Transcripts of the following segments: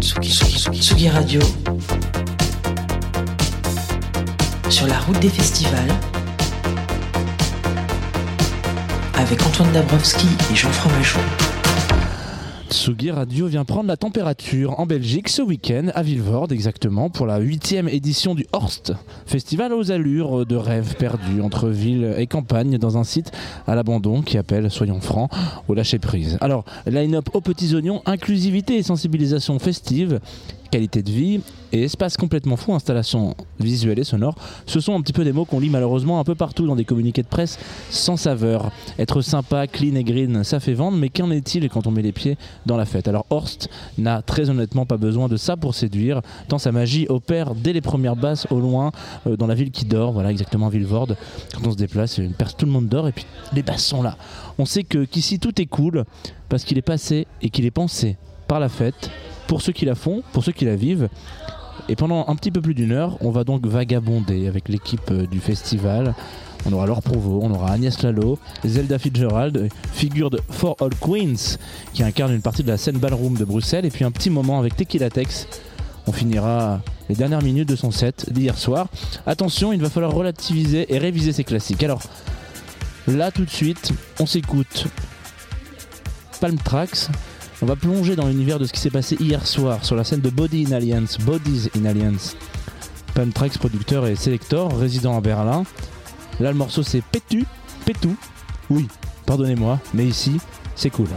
Tsugi, Radio. Sur la route des festivals. Avec Antoine Dabrowski et Jean Fromageau. Tsugi Radio vient prendre la température en Belgique ce week-end, à Villevorde exactement, pour la huitième édition du Horst, festival aux allures de rêve perdus entre ville et campagne dans un site à l'abandon qui appelle, soyons francs, au lâcher prise. Alors, line-up aux petits oignons, inclusivité et sensibilisation festive, qualité de vie et espace complètement fou, installation visuelle et sonore, ce sont un petit peu des mots qu'on lit malheureusement un peu partout dans des communiqués de presse sans saveur. Être sympa, clean et green, ça fait vendre, mais qu'en est-il quand on met les pieds dans la fête? Alors Horst n'a très honnêtement pas besoin de ça pour séduire, tant sa magie opère dès les premières basses au loin, euh, dans la ville qui dort, voilà exactement Villevorde. Quand on se déplace, une tout le monde dort et puis les basses sont là. On sait que qu'ici tout est cool parce qu'il est passé et qu'il est pensé par la fête pour ceux qui la font, pour ceux qui la vivent. Et pendant un petit peu plus d'une heure, on va donc vagabonder avec l'équipe euh, du festival. On aura Laure Provo, on aura Agnès Lalo, Zelda Fitzgerald, figure de For All Queens, qui incarne une partie de la scène ballroom de Bruxelles, et puis un petit moment avec Tequila Tex. On finira les dernières minutes de son set d'hier soir. Attention, il va falloir relativiser et réviser ses classiques. Alors, là tout de suite, on s'écoute Palm Tracks on va plonger dans l'univers de ce qui s'est passé hier soir sur la scène de Body in Alliance, Bodies in Alliance. Trax, producteur et sélecteur, résident à Berlin. Là, le morceau c'est Pétu, Pétou. Oui, pardonnez-moi, mais ici, c'est cool.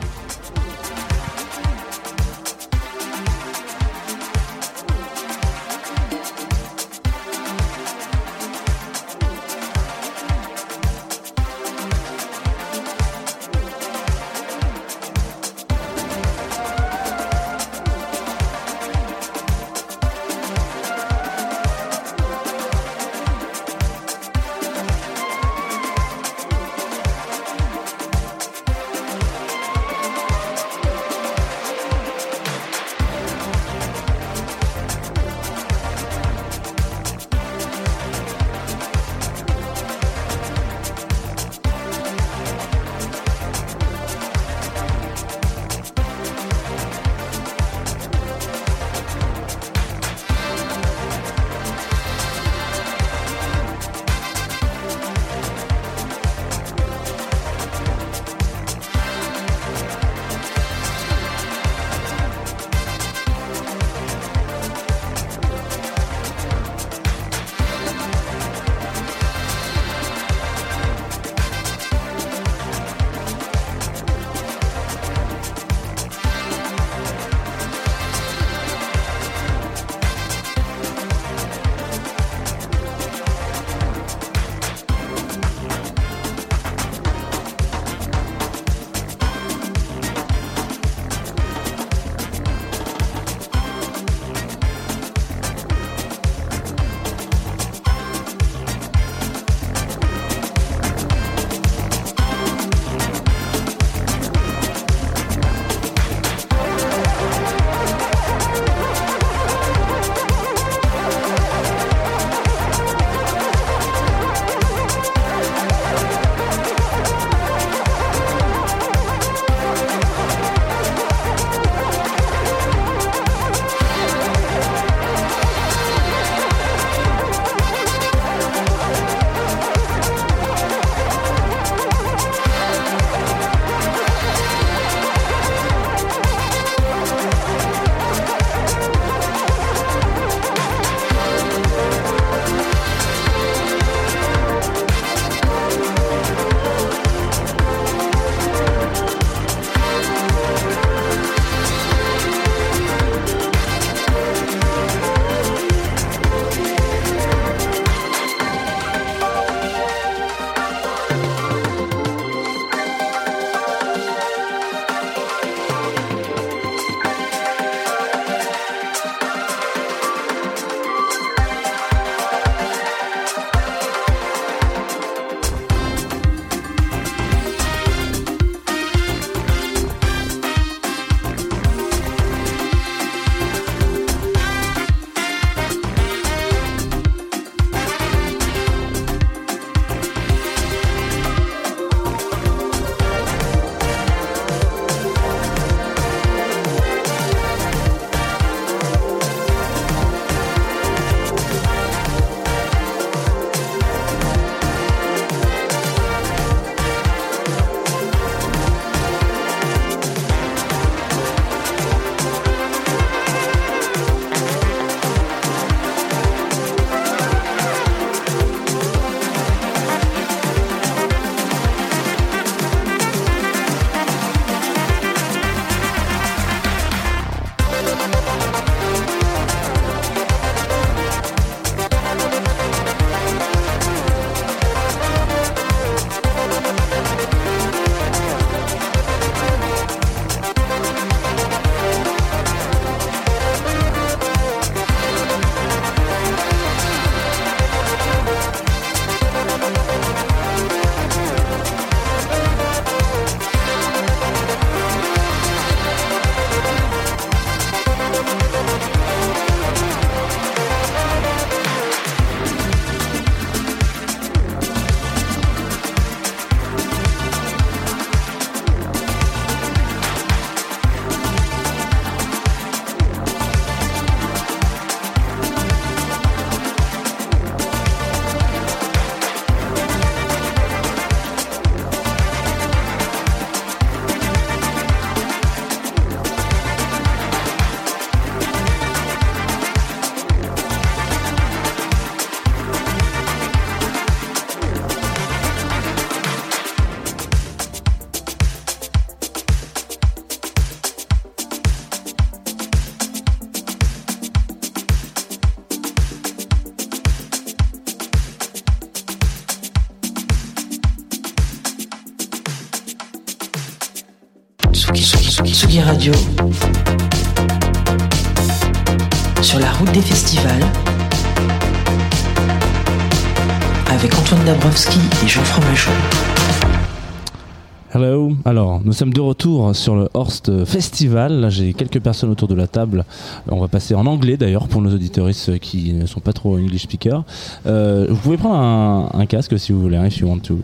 Hello. Alors, nous sommes de retour sur le Horst Festival. Là, j'ai quelques personnes autour de la table. On va passer en anglais d'ailleurs pour nos auditoristes qui ne sont pas trop English speakers. Euh, vous pouvez prendre un, casque si vous voulez, hein, if you want to.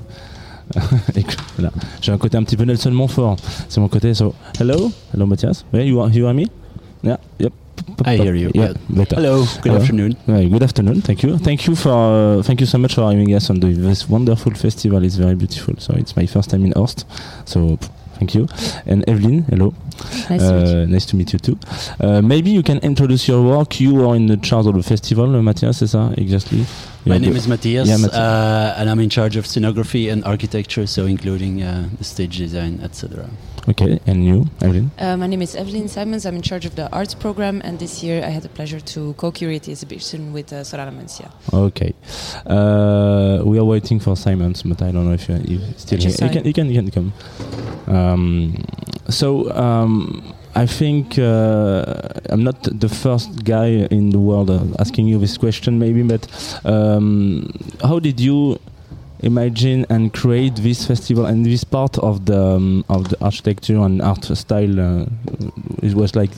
J'ai un côté un petit peu Nelson Montfort. C'est mon côté. Hello, hello, Mathias? Yeah, you are, you are me? Yeah, yep. I hear you. Yeah, better. Hello. Good Hello. afternoon. Good afternoon. Thank you. Thank you for uh, thank you so much for having us on the, this wonderful festival. It's very beautiful. So it's my first time in Horst. So thank you. And Evelyn, hello. Nice to meet you. Uh, nice to meet you too. Uh, maybe you can introduce your work. You are in the charge of the festival, uh, Matthias. Is that exactly? My Yeah, name is Matthias, Yeah, Matthias. uh, and I'm in charge of scenography and architecture, so including uh, the stage design, etc. Okay, and you, Evelyn. Uh, my name is Evelyn Simons. I'm in charge of the arts program, and this year I had the pleasure to co-curate the exhibition with uh, Sorana Mencia. Okay. Uh, we are waiting for Simons, but I don't know if you're still here. You can, you can, you can come. Um, so um, I think uh, I'm not the first guy in the world uh, asking you this question, maybe, but um, how did you imagine and create this festival and this part of the um, of the architecture and art style? Uh, it was like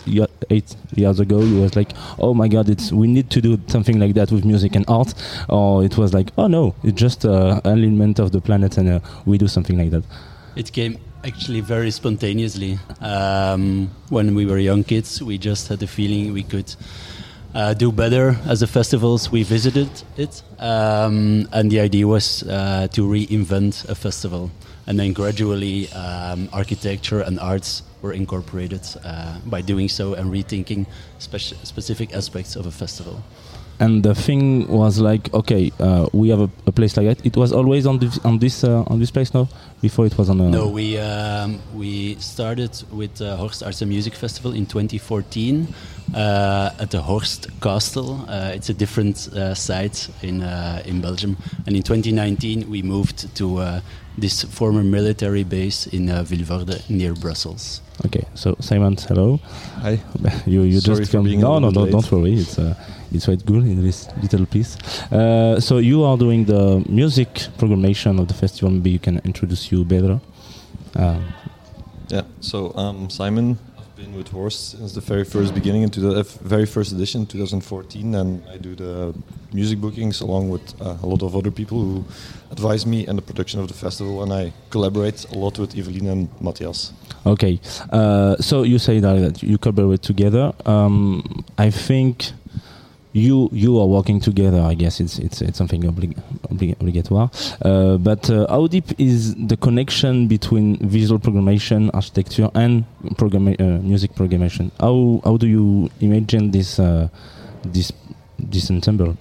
eight years ago. It was like, oh my god, it's we need to do something like that with music and art, or it was like, oh no, it's just uh, an element of the planet and uh, we do something like that. It came actually very spontaneously. Um, when we were young kids, we just had the feeling we could uh, do better as the festivals we visited it, um, and the idea was uh, to reinvent a festival. And then gradually, um, architecture and arts were incorporated uh, by doing so and rethinking speci- specific aspects of a festival. And the thing was like, okay, uh, we have a, a place like that. It was always on this on this uh, on this place, no? Before it was on. A No, we um, we started with uh, Horst Arts and Music Festival in 2014 uh, at the Horst Castle. Uh, it's a different uh, site in uh, in Belgium, and in 2019 we moved to uh, this former military base in uh, Vilvoorde near Brussels. Okay, so Simon, hello. Hi. You you Sorry just for come. being a no, no, don't, don't worry. It's uh, it's quite good in this little piece. Uh, so you are doing the music programmation of the festival. Maybe you can introduce you better. Um, Yeah. So um, Simon, I've been with Horst since the very first beginning into the very first edition, 2014, and I do the music bookings along with uh, a lot of other people who advise me and the production of the festival, and I collaborate a lot with Evelyn and Matthias. Okay, uh, so you say that you collaborate together. Um, I think you you are working together. I guess it's it's it's something oblig- oblig- obligatoire. Uh, but uh, how deep is the connection between visual programmation, architecture, and programma- uh, music programmation? How how do you imagine this uh, this this ensemble?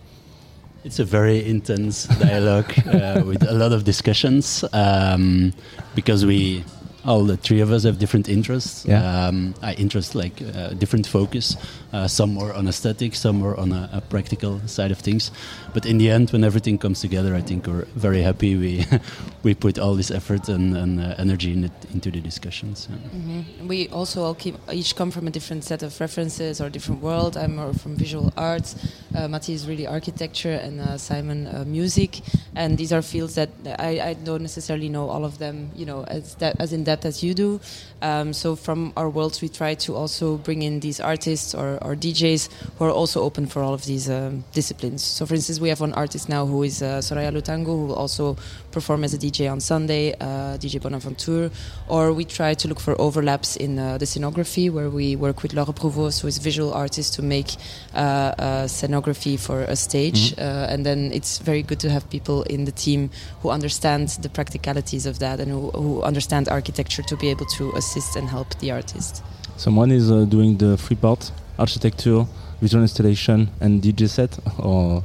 It's a very intense dialogue uh, with a lot of discussions um, because we, all the three of us, have different interests. Yeah. Um, I interest like uh, different focus. Uh, some more on aesthetic, some more on a, a practical side of things. But in the end, when everything comes together, I think we're very happy. We we put all this effort and, and uh, energy in it, into the discussions. yeah. hmm We also all keep, each come from a different set of references or different world. I'm more from visual arts. Uh, Matti is really architecture, and uh, Simon uh, music. And these are fields that I, I don't necessarily know all of them, you know, as that, as in depth as you do. Um, so from our worlds, we try to also bring in these artists or, or DJs who are also open for all of these um, disciplines. So, for instance, we have one artist now who is uh, Soraya Lutango, who will also perform as a DJ on Sunday, uh, DJ Bonaventure. Or we try to look for overlaps in uh, the scenography, where we work with Laure Prouvost, who is a visual artist, to make uh, scenography for a stage. Uh, and then it's very good to have people in the team who understand the practicalities of that and who, who understand architecture to be able to assist and help the artist. Someone is uh, doing the three part architecture, visual installation, and DJ set, or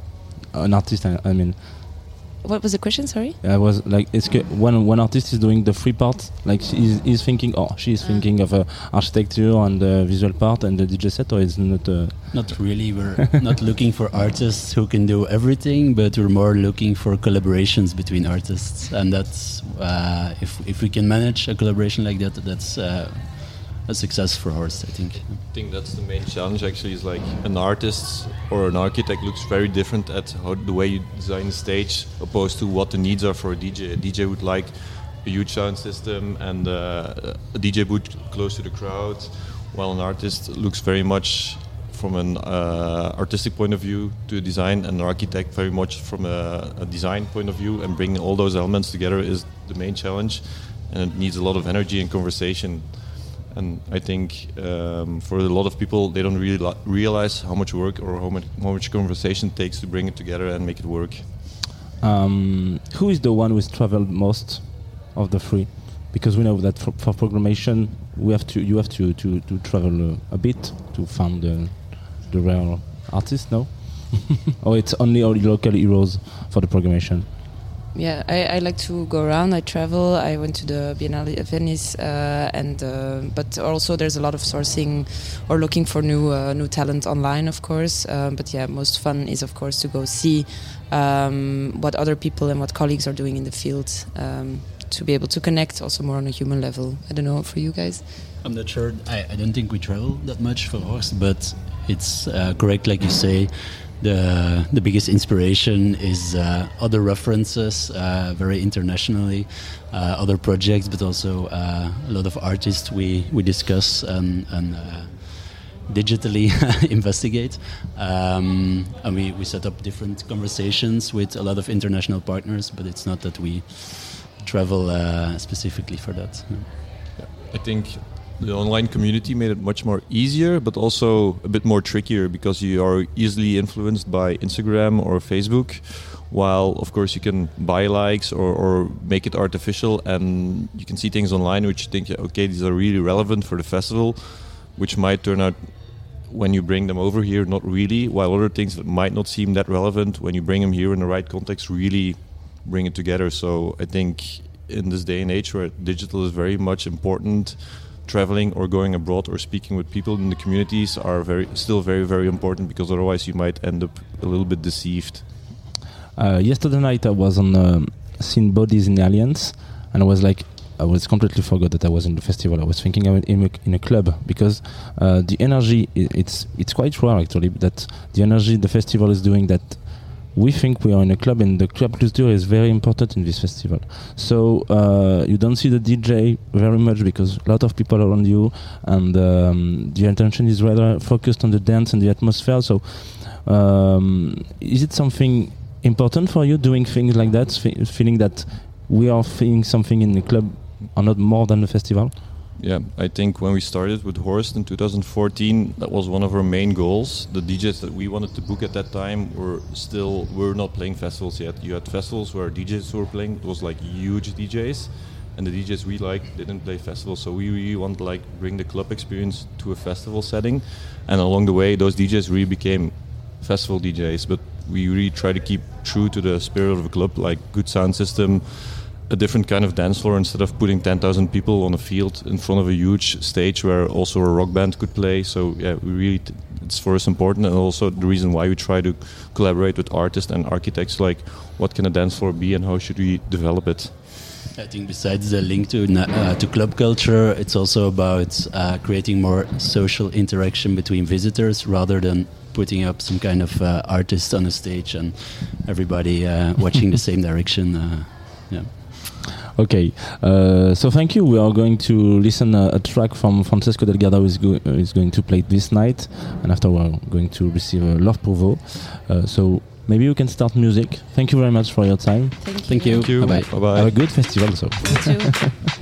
an artist. I, I mean, What was the question? Sorry. I was like, it's que- one one artist is doing the free part, like he's, he's thinking, oh, she's Ah. thinking of uh, architecture and the visual part and the DJ set, or is not. Uh, Not really. We're not looking for artists who can do everything, but we're more looking for collaborations between artists, and that's uh, if if we can manage a collaboration like that, that's uh, a success for Horst. I think. I think that's the main challenge. Actually, is like an artist or an architect looks very different at how the way you design the stage, opposed to what the needs are for a DJ. A DJ would like a huge sound system and uh, a DJ booth close to the crowd, while an artist looks very much from an uh, artistic point of view to design, and an architect very much from a, a, design point of view. And bringing all those elements together is the main challenge, and it needs a lot of energy and conversation. And I think um, for a lot of people, they don't really realize how much work or how much, how much conversation takes to bring it together and make it work. Um, who is the one who's traveled most of the three? Because we know that for, for programmation, we have to you have to to, to travel a bit to find the the real artist. No, or it's only all local heroes for the programmation yeah, I, I, like to go around. I travel. I went to the Biennale of Venice, uh, and uh, but also there's a lot of sourcing or looking for new uh, new talent online, of course. Um, but yeah, most fun is of course to go see um, what other people and what colleagues are doing in the field um, to be able to connect also more on a human level. I don't know for you guys. I'm not sure. I, I don't think we travel that much for Horst, but it's uh, correct, like you say the the biggest inspiration is uh, other references, uh, very internationally, uh, other projects, but also uh, a lot of artists we we discuss and, and uh, digitally investigate. Um, and we, we set up different conversations with a lot of international partners, but it's not that we travel uh, specifically for that. Yeah, I think the online community made it much more easier, but also a bit more trickier because you are easily influenced by Instagram or Facebook. While of course you can buy likes or, or make it artificial, and you can see things online which you think, okay, these are really relevant for the festival, which might turn out when you bring them over here not really. While other things that might not seem that relevant when you bring them here in the right context really bring it together. So I think in this day and age where digital is very much important traveling or going abroad or speaking with people in the communities are very still very very important because otherwise you might end up a little bit deceived. Uh, yesterday night I was on um, Bodies in Alliance and I was like I was completely forgot that I was in the festival. I was thinking I was in a, in a club because uh, the energy it's it's quite rare actually that the energy the festival is doing that we think we are in a club and the club culture is very important in this festival. So uh, you don't see the dj very much because a lot of people around you and um, the attention is rather focused on the dance and the atmosphere. So um, is it something important for you doing things like that feeling that we are feeling something in the club are not more than the festival yeah, I think when we started with Horst in 2014, that was one of our main goals. The DJs that we wanted to book at that time were still were not playing festivals yet. You had festivals where DJs were playing. It was like huge DJs, and the DJs we like didn't play festivals. So we really want to like bring the club experience to a festival setting, and along the way, those DJs really became festival DJs. But we really try to keep true to the spirit of the club, like good sound system a different kind of dance floor instead of putting 10,000 people on a field in front of a huge stage where also a rock band could play. So yeah, we really it's for us important, and also the reason why we try to collaborate with artists and architects. Like, what can a dance floor be, and how should we develop it? I think besides the link to uh, to club culture, it's also about uh, creating more social interaction between visitors rather than putting up some kind of uh, artist on a stage and everybody uh, watching the same direction. Uh, yeah. Okay, uh, so thank you. We are going to listen a, a track from Francesco Delgado who is, go uh, is going to play this night, and after we're going to receive a Love Provo. Uh, so maybe we can start music. Thank you very much for your time. Thank you. Thank you. Bye bye. Bye Have a good festival. So.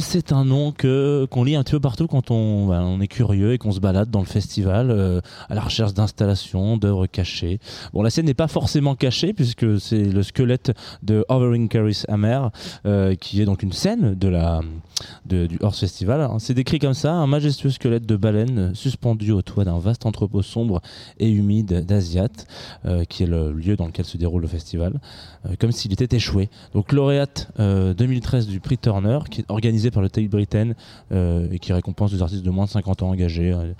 C'est un nom qu'on lit un petit peu partout quand on, est curieux et qu'on se balade dans le festival euh, à la recherche d'installations, d'œuvres cachées. Bon, la scène n'est pas forcément cachée puisque c'est le squelette de Hovering Caris Amer euh, qui est donc une scène de la de- du Horse Festival. Alors, C'est décrit comme ça, un majestueux squelette de baleine suspendu au toit d'un vaste entrepôt sombre et humide d'Asiat, euh, qui est le lieu dans lequel se déroule le festival, euh, comme s'il était échoué. Donc lauréate euh, 2013 du prix Turner, qui est organisé par le Tate Britain euh, et qui récompense des artistes de moins de 50 ans engagés, euh,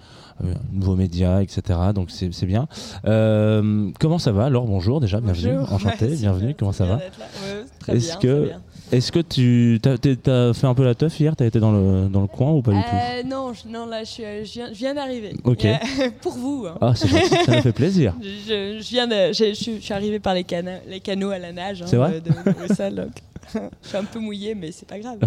euh, nouveaux médias, etc. Donc c'est bien. Euh, comment ça va Laure, bonjour déjà, bienvenue, Bonjour. enchanté, Ouais, bienvenue, comment ça va? Ouais, Est-ce que- bien. Est-ce que tu as, fait un peu la teuf hier? T'as été dans le, dans le coin ou pas du tout? Euh, non, je, non, là, je, suis, euh, je viens, je viens d'arriver. Ok. Pour vous. hein. Ah, c'est gentil, ça me fait plaisir. Je, viens de, je, je suis- je suis arrivé par les, cana- les canaux à la nage hein, C'est vrai? de, de donc je suis un peu mouillé, mais c'est pas grave.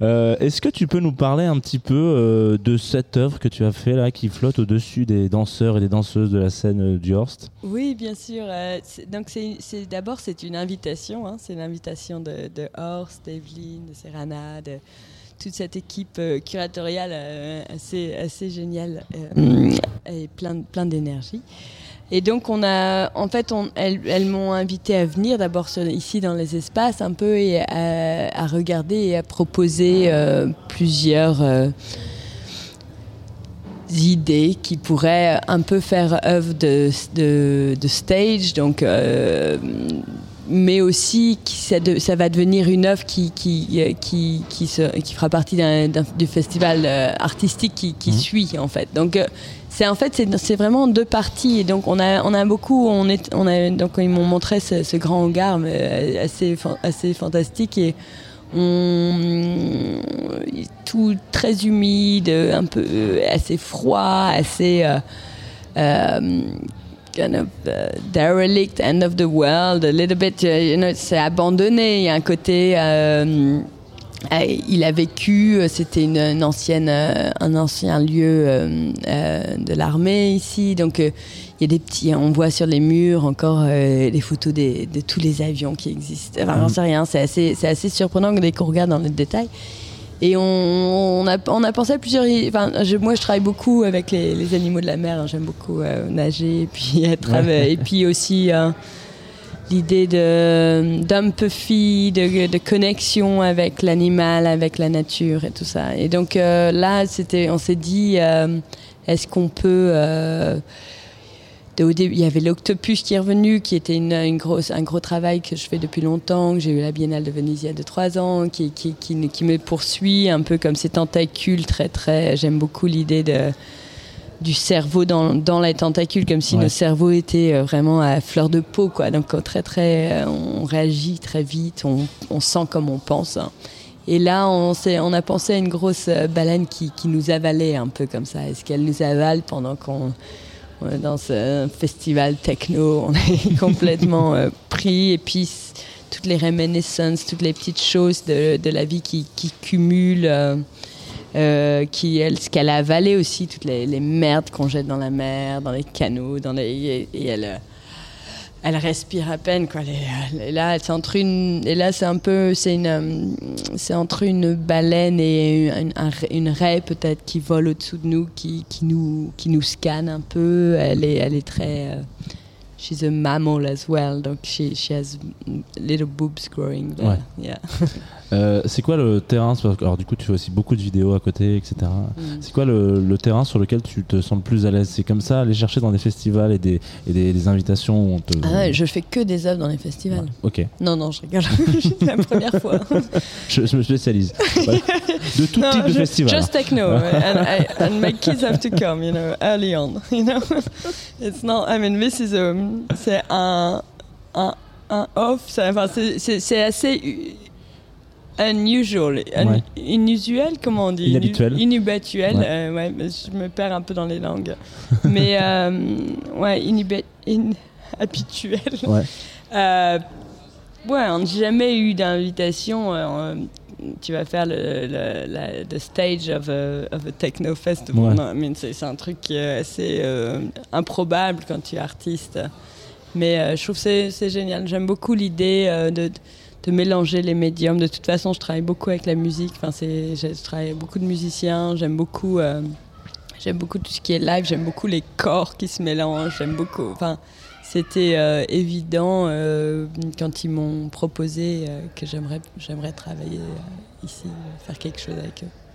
Euh, Est-ce que tu peux nous parler un petit peu euh, de cette œuvre que tu as fait là, qui flotte au-dessus des danseurs et des danseuses de la scène euh, du Horst? Oui, bien sûr. euh, c'est- donc, c'est d'abord, c'est une invitation. hein, c'est l'invitation de, de Horst, d'Evelyne, de Serrana, de toute cette équipe euh, curatoriale euh, assez, assez géniale euh, et plein, plein d'énergie. Et donc, on a, en fait, on, elles, elles m'ont invité à venir d'abord ici dans les espaces un peu et à, à regarder et à proposer euh, plusieurs. euh, idées qui pourraient un peu faire œuvre de, de, de stage, donc, euh, mais aussi qui, ça, de- ça va devenir une œuvre qui, qui, qui, qui, se- qui fera partie d'un, du festival artistique qui, qui Mhm. suit en fait. Donc c'est en fait c'est, vraiment deux parties et donc on a on a beaucoup on est on a donc ils m'ont montré ce, ce grand hangar euh, assez assez fantastique et on tout très humide, un peu euh, assez froid, assez euh, euh, kind of uh, derelict, end of the world, a little bit, uh, you know, c'est abandonné. Il y a un côté. euh, euh, il a vécu, euh, c'était une, une ancienne, euh, un ancien lieu euh, euh, de l'armée ici, donc euh, il y a des petits, on voit sur les murs encore euh, les photos des- de tous les avions qui existent. Enfin, j'en sais rien, c'est assez, c'est assez surprenant dès qu'on regarde dans le détail. Et on, on a, on a pensé à plusieurs. Enfin, je- moi, je travaille beaucoup avec les, les animaux de la mer. hein. J'aime beaucoup euh, nager et puis être Ouais. et puis aussi euh, l'idée de d'empathy, de, de connexion avec l'animal, avec la nature et tout ça. Et donc euh, là, c'était, on s'est dit, euh, est-ce qu'on peut euh, au début, il y avait l'Octopus qui est revenu, qui était une grosse, un gros travail que je fais depuis longtemps, que j'ai eu la Biennale de Venise il y a 2-3 ans, qui, qui, qui, qui me poursuit un peu comme ces tentacules très très... J'aime beaucoup l'idée de du cerveau dans, dans les tentacules, comme si Ouais. nos cerveaux étaient euh, vraiment à fleur de peau, quoi. Donc euh, très très, euh, on réagit très vite, on, on sent comme on pense. hein. Et là, on, on a pensé à une grosse baleine qui, qui nous avalait un peu comme ça. Est-ce qu'elle nous avale pendant qu'on on est dans ce festival techno, on est complètement euh, pris et puis toutes les réminiscences, toutes les petites choses de, de la vie qui, qui cumulent, euh, euh, qui elle, ce qu'elle a avalé aussi, toutes les, les merdes qu'on jette dans la mer, dans les canaux, dans les, et, et elle, euh, elle respire à peine quoi. Est là, c'est entre une, et là c'est un peu, c'est une, euh, c'est entre une baleine et une, un- une raie peut-être qui vole au-dessous de nous, qui, qui nous, qui nous scanne un peu. Elle est, elle est très, euh, she's a mammal as well, donc she, she has little boobs growing there. Ouais. Yeah. Euh, c'est quoi le terrain Alors du coup, tu fais aussi beaucoup de vidéos à côté, etc. Mm. C'est quoi le, le terrain sur lequel tu te sens le plus à l'aise? C'est comme ça, aller chercher dans des festivals et des, et des, des invitations où on te... Ah ouais, je fais que des œuvres dans les festivals. Ok, Non, non, je rigole. c'est la première fois. je, je me spécialise. Voilà. De tout No, type de ju- festival. Just techno, and, I, and my kids have to come, you know, early on, you know. It's not. I mean, this is a. C'est un, un, un off. Enfin, c'est assez. Unusual, un- Ouais. inusuel, comment on dit? Inhabituel. Inhabituel, Ouais. euh, ouais, mais je me perds un peu dans les langues. mais euh, ouais, inhabituel. Ouais. Euh, ouais, on n'a jamais eu d'invitation. tu vas faire le, le, la- the stage of a, of a techno mean, c'est c'est un truc qui est assez improbable quand tu es artiste. Mais je trouve que c'est c'est génial. J'aime beaucoup l'idée de, de mélanger les médiums. De toute façon, je travaille beaucoup avec la musique. Enfin, c'est- je travaille avec beaucoup de musiciens. J'aime beaucoup, euh, j'aime beaucoup tout ce qui est live. J'aime beaucoup les corps qui se mélangent. J'aime beaucoup. Enfin, c'était euh, évident euh, quand ils m'ont proposé que j'aimerais, j'aimerais travailler ici, faire quelque chose avec eux.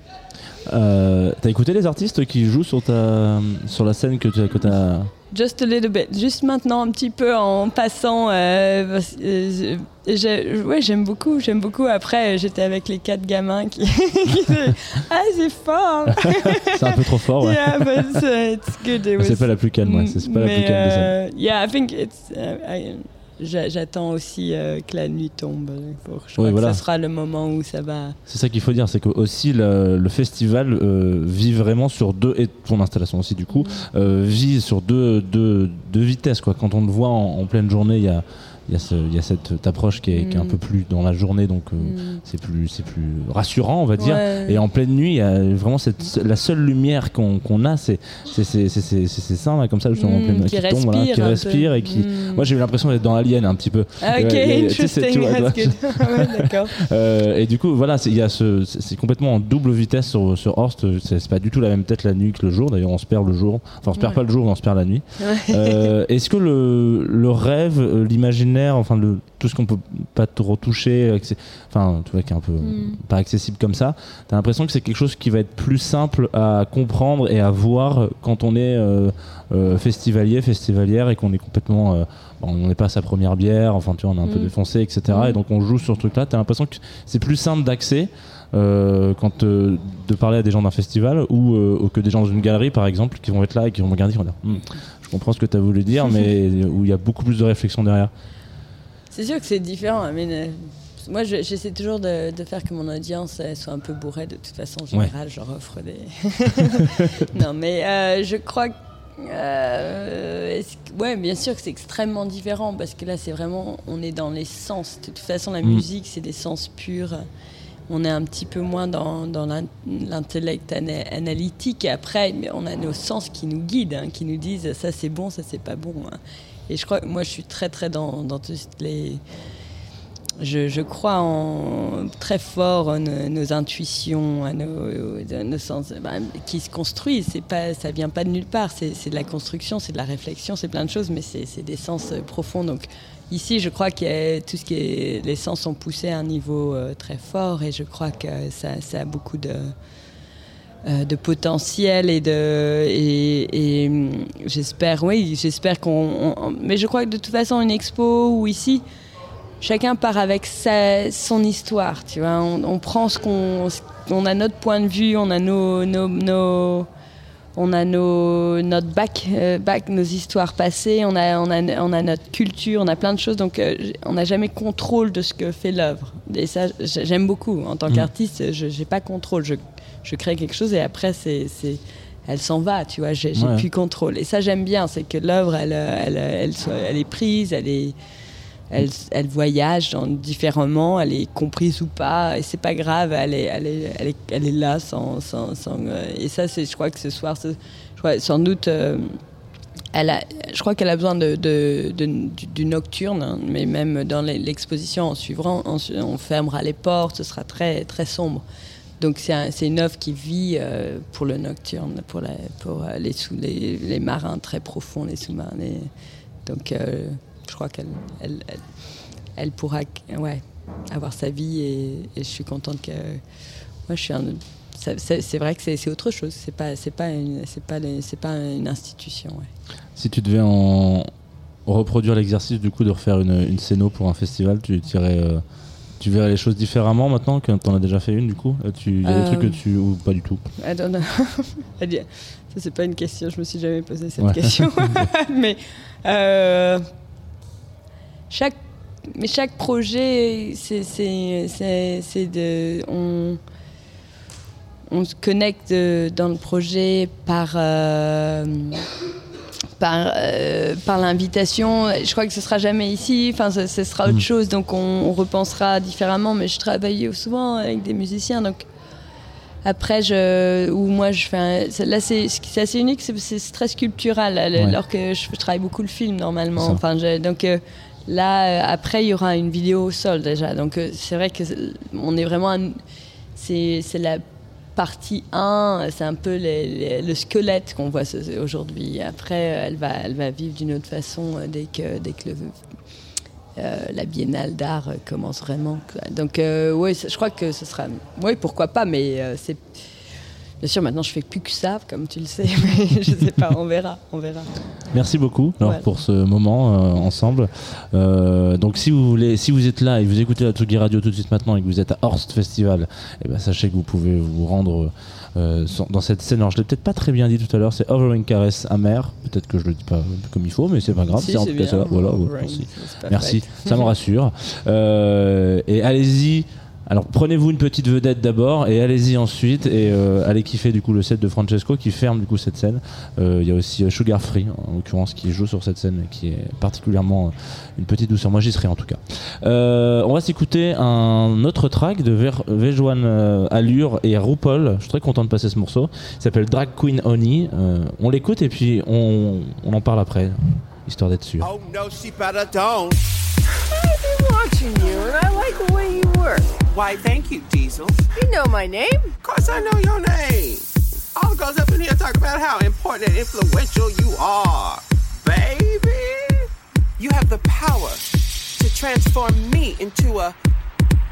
Euh, T'as écouté les artistes qui jouent sur, ta, sur la scène que tu que as. Just a little bit. Juste maintenant, un petit peu en passant. euh, euh, ouais, j'aime beaucoup, j'aime beaucoup. Après, j'étais avec les quatre gamins qui, qui disaient, ah c'est fort. C'est un peu trop fort, ouais. yeah, but it's, uh, it's good. It Mais C'est pas la plus calme, ouais. C'est pas la plus Mais, calme des scènes. euh, yeah, I think it's. uh, I- J'attends aussi euh, que la nuit tombe. Pour, je crois que ça sera le moment où ça va. C'est ça qu'il faut dire, c'est que aussi le, le festival euh, vit vraiment sur deux et ton installation aussi du coup euh, vit sur deux, deux, deux vitesses quoi. Quand on le voit en, en pleine journée, il y a il y, a ce- il y a cette approche qui est, qui est un Mm. peu plus dans la journée, donc euh, Mm. c'est plus c'est plus rassurant on va dire. Ouais. Et en pleine nuit, il y a vraiment cette, la seule lumière qu'on qu'on a, c'est c'est ces- seins là comme ça justement en Mm, pleine qui qui tombent, qui respire respirent et qui. Mm. Moi j'ai eu l'impression d'être dans Alien un petit peu. Ah, Ok, interesting, that's good. Ouais, D'accord. Euh, et du coup, voilà, c'est- il y a ce, c'est c'est complètement en double vitesse sur, sur Horst. C'est c'est pas du tout la même tête la nuit que le jour. D'ailleurs, on se perd le jour. Enfin, on se perd Ouais. pas le jour, mais on se perd la nuit. Euh, Est-ce que le, le rêve, euh, enfin le, tout ce qu'on peut pas trop toucher, accé- enfin, tu vois, qui est un peu Mm. pas accessible comme ça, t'as l'impression que c'est quelque chose qui va être plus simple à comprendre et à voir quand on est euh, euh, festivalier, festivalière et qu'on est complètement, euh, bon, on n'est pas à sa première bière, enfin tu vois, on est un peu Mm. défoncé, etc. Mm. Et donc on joue sur ce truc-là. T'as l'impression que c'est plus simple d'accès. euh, quand euh, de parler à des gens d'un festival ou euh, ou que des gens dans une galerie par exemple qui vont être là et qui vont me regarder qui vont dire Hmm, je comprends ce que tu as voulu dire mais où il y a beaucoup plus de réflexion derrière C'est sûr que c'est différent. Mais euh, moi, je- j'essaie toujours de, de faire que mon audience soit un peu bourrée. De toute façon, en général, je leur offre des. non, mais euh, je crois que. euh, que- ouais, bien sûr que c'est extrêmement différent parce que là, c'est vraiment. On est dans les sens. De toute façon, la Mm. musique, c'est des sens purs. On est un petit peu moins dans, dans l'in- l'intellect ana- analytique. Et après, on a nos sens qui nous guident, hein, qui nous disent ça c'est bon, ça c'est pas bon. hein. Et je crois que moi, je suis très, très dans, dans toutes les. Je, crois en, très fort en nos, nos intuitions, à nos, à nos sens bah, qui se construisent. C'est pas, ça vient pas de nulle part. C'est de la construction, c'est de la réflexion, c'est plein de choses, mais c'est des sens euh, profonds. Donc ici, je crois que tout ce qui est les sens sont poussés à un niveau euh, très fort, et je crois que ça, a beaucoup de euh, de potentiel et de et, et, hum, j'espère oui j'espère qu'on on- mais je crois que de toute façon une expo ou ici chacun part avec sa, son histoire tu vois on, on prend ce qu'on on a notre point de vue on a nos, nos, nos- on a nos, notre bac, euh, bac, nos histoires passées, on a, on, a, on a notre culture, on a plein de choses, donc euh, on n'a jamais contrôle de ce que fait l'œuvre. Et ça, j'aime beaucoup. En tant Mm. qu'artiste, je n'ai pas contrôle. Je, je crée quelque chose et après, c'est, c'est, elle s'en va, tu vois, j'ai, j'ai Ouais. plus contrôle. Et ça, j'aime bien, c'est que l'œuvre, elle, elle, elle, est prise, elle est. Elle, elle voyage dans- différemment, elle est comprise ou pas, et c'est pas grave, elle est, elle est, elle est, elle est là sans. sans, sans, euh, et ça, c'est, je crois que ce soir, ce- je crois, sans doute, euh, elle a, je crois qu'elle a besoin de, de- de- du, du nocturne, hein, mais même dans l'exposition en suivant, on, on fermera les portes, ce sera très, très sombre. Donc c'est, un- c'est une œuvre qui vit euh, pour le nocturne, pour, euh, les, sous, les, marins très profonds, les sous-marins. donc euh, je crois qu'elle elle, pourra ouais, avoir sa vie et, je suis contente que. Moi, je suis c'est, vrai que c'est, autre chose. C'est pas, c'est pas, une, c'est pas, c'est pas une institution. si tu devais reproduire l'exercice du coup de refaire une, une pour un festival tu dirais euh, tu verrais les choses différemment maintenant que t'en as déjà fait une du coup Euh, tu y a des Euh, trucs que tu ou pas du tout I don't know. Ça, c'est pas une question, je me suis jamais posé cette Ouais. question. Mais euh, chaque, mais chaque projet, c'est de. On, on se connecte dans le projet par. Euh, par, euh, par l'invitation. Je crois que ce sera jamais ici, enfin, ce, sera autre mm. chose, donc on, repensera différemment. Mais je travaille souvent avec des musiciens, donc après, je, ou moi, je fais un, là, c'est assez unique, c'est très sculptural, alors que je, travaille beaucoup le film normalement. Enfin, donc euh, là, euh, après, il y aura une vidéo au sol déjà. Donc c'est vrai que on est vraiment, c'est la partie 1, c'est un peu le squelette qu'on voit aujourd'hui. Après, elle va, elle va vivre d'une autre façon euh, dès que, dès que euh, la biennale d'art commence vraiment. Donc, euh, oui, je crois que ce sera. Oui, pourquoi pas, mais c'est Bien sûr, maintenant je fais plus que ça, comme tu le sais, mais je sais pas, on verra, on verra. Merci beaucoup alors, pour ce moment euh, ensemble. Euh, donc si vous voulez, si vous êtes là et vous écoutez la Tsugi Radio tout de suite maintenant et que vous êtes à Horst Festival, eh ben, sachez que vous pouvez vous rendre euh, dans cette scène. Alors je l'ai peut-être pas très bien dit tout à l'heure, c'est Overing Caress Amer. Peut-être que je le dis pas comme il faut, mais c'est pas grave. c'est en tout cas ça. Voilà, merci, merci. ça me rassure. et allez-y. Alors prenez-vous une petite vedette d'abord et allez-y ensuite et euh, allez kiffer du coup le set de Francesco qui ferme du coup cette scène. Euh, il y a aussi euh, Sugar Free en l'occurrence qui joue sur cette scène qui est particulièrement une petite douceur. Moi j'y serai en tout cas. on va s'écouter un autre track de Vejuan Allure et RuPaul. Je suis très content de passer ce morceau. Il s'appelle Drag Queen Honey. on l'écoute et puis on, on, en parle après histoire d'être sûr. Oh no, she watching you and I like the way you work. Why, thank you, Diesel. You know my name? Of course I know your name. All the girls up in here talk about how important and influential you are. Baby, you have the power to transform me into a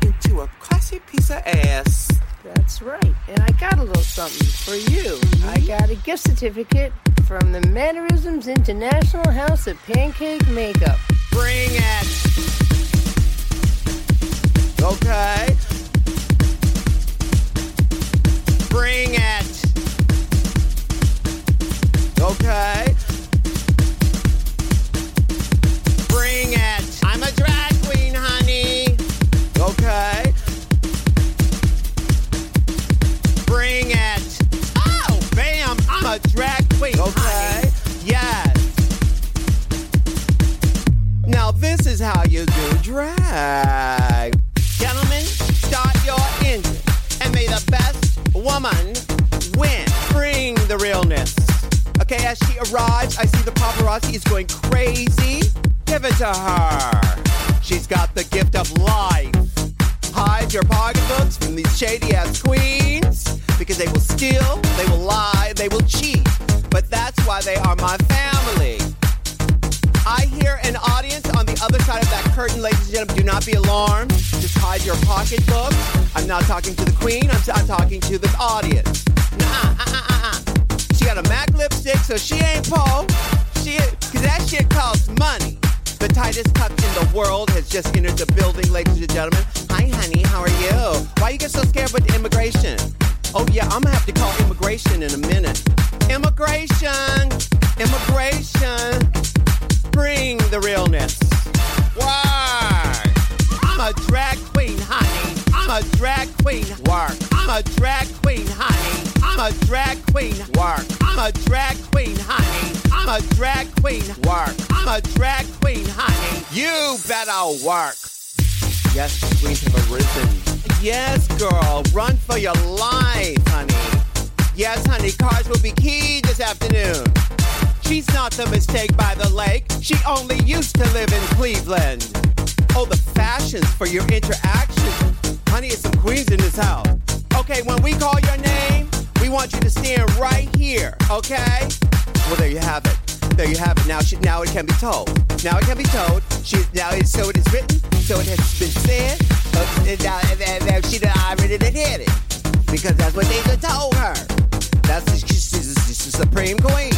into a classy piece of ass. That's right. And I got a little something for you. I mm-hmm. got a gift certificate from the Mannerisms International House of Pancake Makeup. Bring it. Okay. Bring it. Okay. Bring it. I'm a drag queen, honey. Okay. Bring it. Oh, bam. I'm a drag queen. Okay. Honey. Yes. Now this is how you do drag. Best woman win. Bring the realness. Okay, as she arrives, I see the paparazzi is going crazy. Give it to her. She's got the gift of life. Hide your pocketbooks from these shady ass queens because they will steal, they will lie, they will cheat. But that's why they are my family. I hear an audience on the other side of that curtain, ladies and gentlemen. Do not be alarmed. Just hide your pocketbook. I'm not talking to the queen. I'm, I'm talking to this audience. Nah, uh, uh, uh, uh. She got a MAC lipstick, so she ain't Poe. She, cause that shit costs money. The tightest cup in the world has just entered the building, ladies and gentlemen. Hi, honey. How are you? Why you get so scared with immigration? Oh yeah, I'm gonna have to call immigration in a minute. Immigration, immigration bring the realness. Why? I'm a drag queen, honey. I'm a drag queen. Work. I'm a drag queen, honey. I'm a drag queen. Work. I'm a drag queen, honey. I'm a drag queen. Work. I'm a drag queen, honey. You better work. Yes, the queens have arisen. Yes, girl, run for your life, honey. Yes, honey, cars will be key this afternoon. She's not the mistake by the lake. She only used to live in Cleveland. Oh, the fashions for your interaction. Honey, it's some queens in this house. Okay, when we call your name, we want you to stand right here, okay? Well, there you have it. There you have it. Now, she, now it can be told. Now it can be told. She now it, so it is written. So it has been said. Uh, now, now she already did it because that's what they told her. That's she's, she's, she's a supreme queen.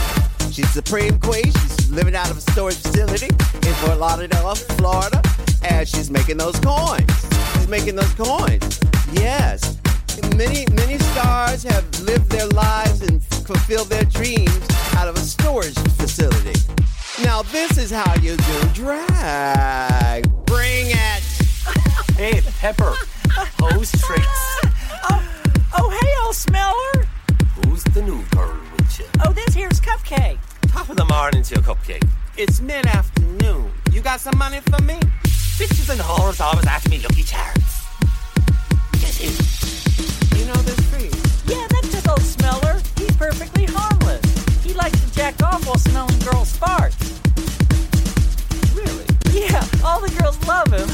She's Supreme Queen. She's living out of a storage facility in Fort Lauderdale, Florida, and she's making those coins. She's making those coins. Yes. Many, many stars have lived their lives and fulfilled their dreams out of a storage facility. Now, this is how you do drag. Bring Bring it. Hey, Pepper. Hose tricks. Oh, oh, hey, old smeller. Who's the new girl Oh, this here's Cupcake. Top of the morning to your cupcake. It's mid-afternoon. You got some money for me? Bitches and whores always ask me Lucky Charms. Guess who? You know this free. Yeah, that's just old smeller. He's perfectly harmless. He likes to jack off while smelling girls' farts. Really? Yeah, all the girls love him.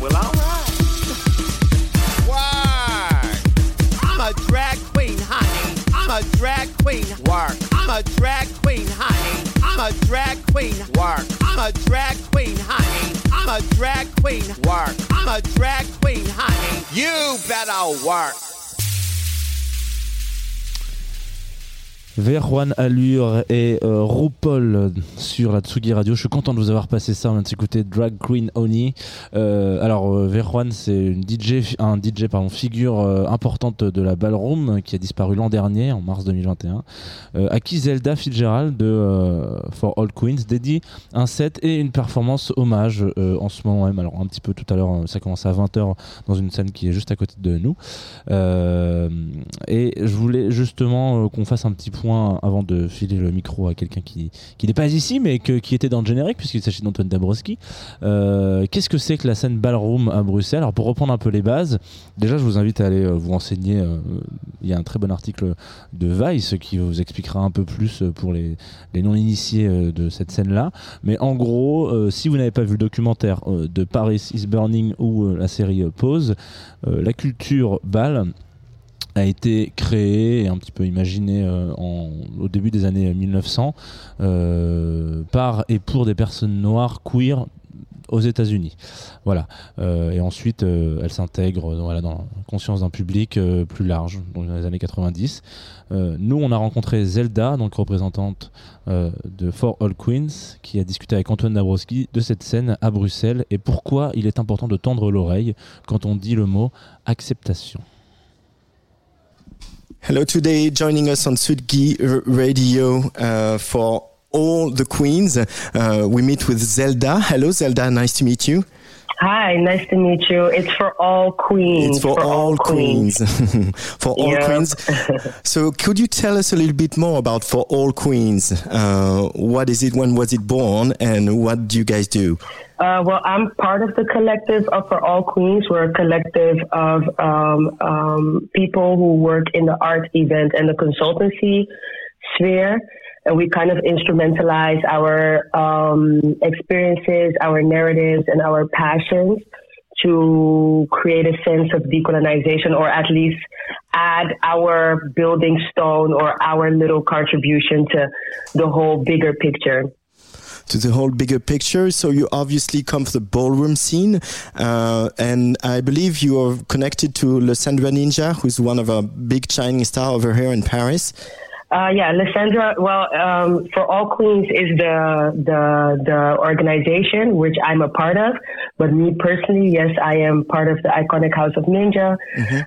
Well, all right. Why? I'm a drag queen, a drag queen. Work. I'm a drag queen, honey. I'm a drag queen. Work. I'm a drag queen, honey. I'm a drag queen. Work. I'm a drag queen, honey. You better work. Verwan Allure et euh, RuPaul sur la Tsugi Radio. Je suis content de vous avoir passé ça. On vient de Drag Queen Oni. Euh, alors, euh, c'est DJ, un DJ, pardon, figure euh, importante de la ballroom qui a disparu l'an dernier, en mars 2021, euh, à qui Zelda Fitzgerald de euh, For All Queens dédie un set et une performance hommage en ce moment même. Alors, un petit peu tout à l'heure, ça commence à 20h dans une scène qui est juste à côté de nous. Et je voulais justement qu'on fasse un petit point avant de filer le micro à quelqu'un qui, n'est pas ici, mais qui était dans le générique, puisqu'il s'agit d'Antoine Dabrowski. Euh, Qu'est-ce que c'est que la scène Ballroom à Bruxelles? Alors, pour reprendre un peu les bases, déjà, je vous invite à aller euh, vous renseigner. euh, Il y a un très bon article de Vice qui vous expliquera un peu plus pour les, non-initiés de cette scène-là. Mais en gros, si vous n'avez pas vu le documentaire de Paris is Burning ou la série Pause, la culture bal a été créée et un petit peu imaginée euh, en- au début des années 1900 euh, par et pour des personnes noires queer aux États-Unis. Voilà. Euh, et ensuite, euh, elle s'intègre euh, dans la conscience d'un public euh, plus large, dans les années 90. Euh, nous, on a rencontré Zelda, donc représentante euh, de For All Queens, qui a discuté avec Antoine Dabrowski de cette scène à Bruxelles et pourquoi il est important de tendre l'oreille quand on dit le mot acceptation. Hello, today joining us on Sudgi Radio uh, for all the queens. Uh, we meet with Zelda. Hello, Zelda. Nice to meet you. Hi, nice to meet you. It's for all queens. It's for, all queens. for all queens. So, could you tell us a little bit more about For All Queens? Uh, what is it? When was it born? And what do you guys do? Uh, well, I'm part of the collective of For All Queens. We're a collective of um, um, people who work in the art event and the consultancy sphere. And we kind of instrumentalize our um, experiences, our narratives, and our passions to create a sense of decolonization or at least add our building stone or our little contribution to the whole bigger picture. to the whole bigger picture. So you obviously come from the ballroom scene, uh, and I believe you are connected to Le Sandra Ninja, who's one of our big Chinese star over here in Paris. Uh, yeah, Lysandra. Well, um, for All Queens is the the the organization which I'm a part of. But me personally, yes, I am part of the iconic House of Ninja,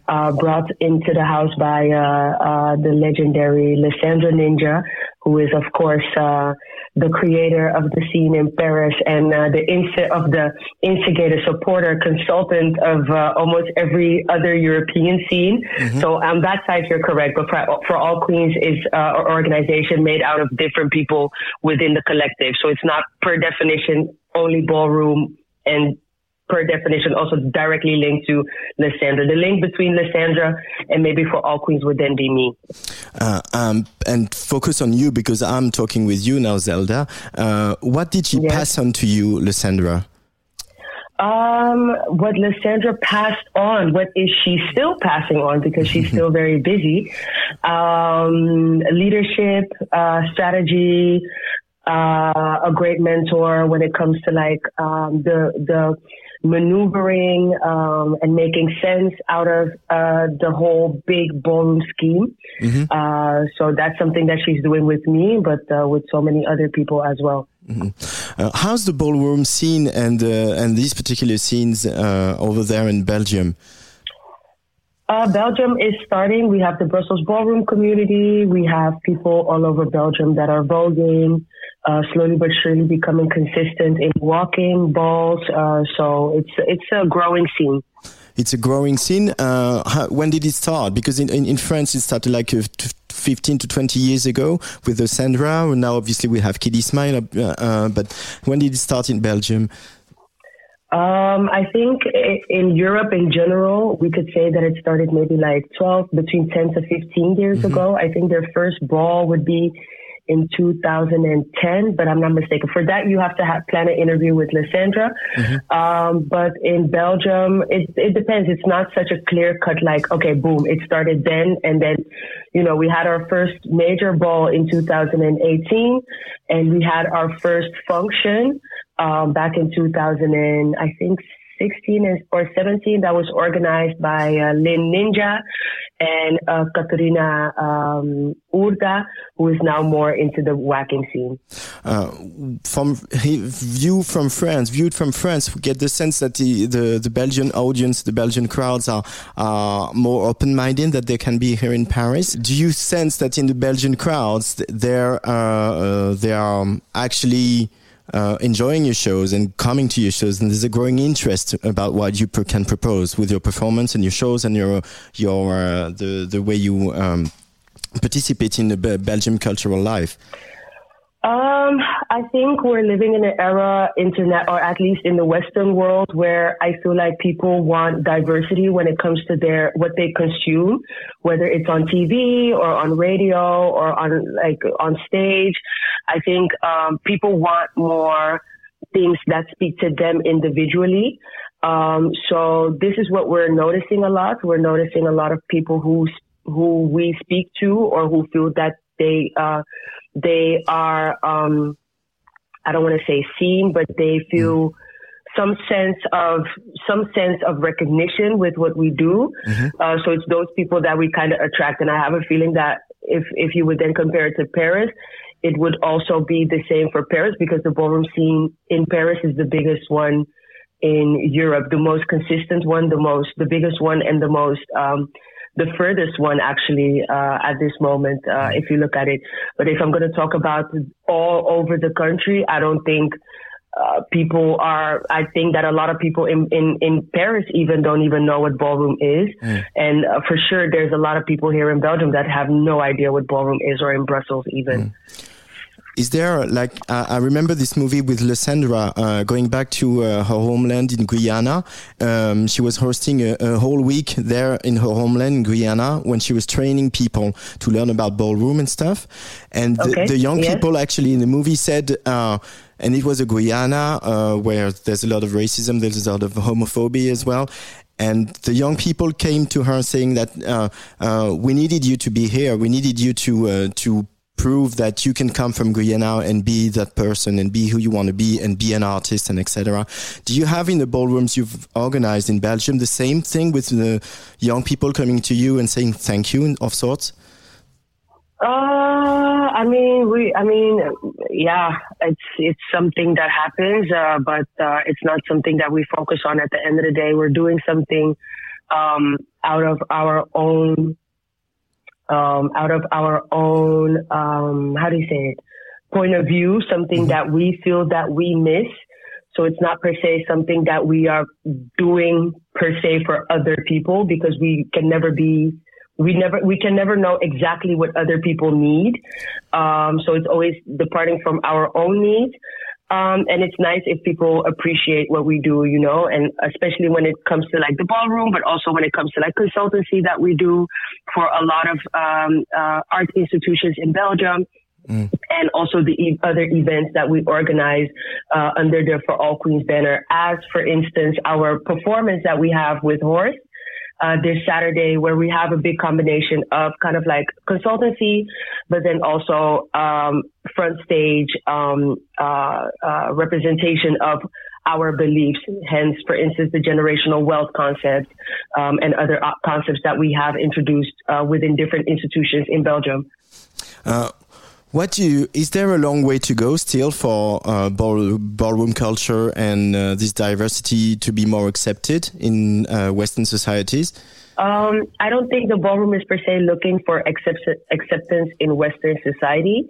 uh, brought into the house by uh, uh, the legendary Lysandra Ninja, who is of course uh, the creator of the scene in Paris and uh, the insti- of the instigator, supporter, consultant of uh, almost every other European scene. So on that side, you're correct. But for, for All Queens is uh, an organization made out of different people within the collective. So it's not per definition only ballroom and per definition also directly linked to Lysandra. The link between Lysandra and maybe for All Queens would then be me. Uh, um, and focus on you because I'm talking with you now, Zelda. Uh, what did she pass on to you, Lysandra? Um, what Lysandra passed on, what is she still passing on because she's still very busy? Um, leadership, uh, strategy, uh, a great mentor when it comes to like, um, the, the maneuvering, um, and making sense out of, uh, the whole big ballroom scheme. Uh, so that's something that she's doing with me, but, uh, with so many other people as well. Mhm. Uh, how's the ballroom scene and uh, and these particular scenes uh, over there in Belgium? Uh, Belgium is starting. We have the Brussels ballroom community. We have people all over Belgium that are voguing. uh, slowly but surely becoming consistent in walking balls. Uh, so it's it's a growing scene. It's a growing scene. Uh, how, when did it start? Because in, in, in France it started like uh, 15 to 20 years ago with the Sandra. Now obviously we have Kitty Smile. Uh, but when did it start in Belgium? Um, I think in Europe in general, we could say that it started maybe like 12, between 10 to 15 years ago. I think their first ball would be in 2010, but I'm not mistaken. For that, you have to have, plan an interview with Lysandra. Um, but in Belgium, it, it depends. It's not such a clear cut, like, okay, boom, it started then. And then, you know, we had our first major ball in 2018 and we had our first function, um, back in 2000 and I think 16 and- or 17 that was organized by uh, Lynn Ninja and uh, um, Urda, who is now more into the whacking scene. Uh, from view from France, viewed from France, we get the sense that the, the, the Belgian audience, the Belgian crowds are, are more open-minded that they can be here in Paris. Do you sense that in the Belgian crowds, th- they're, uh, uh, they are um, actually uh, enjoying your shows and coming to your shows, and there's a growing interest about what you can propose with your performance and your shows and your your uh, the the way you um, participate in the Be- Belgian cultural life. Um, I think we're living in an era, internet, or at least in the Western world, where I feel like people want diversity when it comes to their what they consume, whether it's on TV or on radio or on like on stage. I think um, people want more things that speak to them individually. Um, so this is what we're noticing a lot. We're noticing a lot of people who who we speak to or who feel that they uh, they are um, I don't want to say seen, but they feel some sense of some sense of recognition with what we do. Uh, so it's those people that we kind of attract, and I have a feeling that if if you would then compare it to Paris, it would also be the same for Paris because the ballroom scene in Paris is the biggest one in Europe, the most consistent one, the most, the biggest one, and the most, um, the furthest one actually uh, at this moment, uh, if you look at it. But if I'm going to talk about all over the country, I don't think uh, people are. I think that a lot of people in in in Paris even don't even know what ballroom is, and uh, for sure there's a lot of people here in Belgium that have no idea what ballroom is, or in Brussels even. Is there like uh, I remember this movie with Lysandra uh, going back to uh, her homeland in Guyana. Um, she was hosting a, a whole week there in her homeland in Guyana when she was training people to learn about ballroom and stuff. And the, Okay, the young yes. people actually in the movie said, uh, and it was a Guyana uh, where there's a lot of racism, there's a lot of homophobia as well. And the young people came to her saying that uh, uh, we needed you to be here. We needed you to uh, to prove that you can come from Guyana and be that person and be who you want to be and be an artist and etc. Do you have in the ballrooms you've organized in Belgium the same thing with the young people coming to you and saying thank you of sorts? Uh, I mean, we, I mean, yeah, it's, it's something that happens, uh, but, uh, it's not something that we focus on at the end of the day. We're doing something, um, out of our own, um, out of our own, um, how do you say it? Point of view, something that we feel that we miss. So it's not per se something that we are doing per se for other people because we can never be we never we can never know exactly what other people need um, so it's always departing from our own needs um, and it's nice if people appreciate what we do you know and especially when it comes to like the ballroom but also when it comes to like consultancy that we do for a lot of um, uh, art institutions in belgium. And also the e- other events that we organize uh, under the For All Queens banner, as for instance, our performance that we have with Horse uh, this Saturday, where we have a big combination of kind of like consultancy, but then also um, front stage um, uh, uh, representation of our beliefs. Hence, for instance, the generational wealth concept um, and other concepts that we have introduced uh, within different institutions in Belgium. Uh, what do you, is there a long way to go still for uh, ball, ballroom culture and uh, this diversity to be more accepted in uh, Western societies? Um, I don't think the ballroom is per se looking for accept- acceptance in Western society.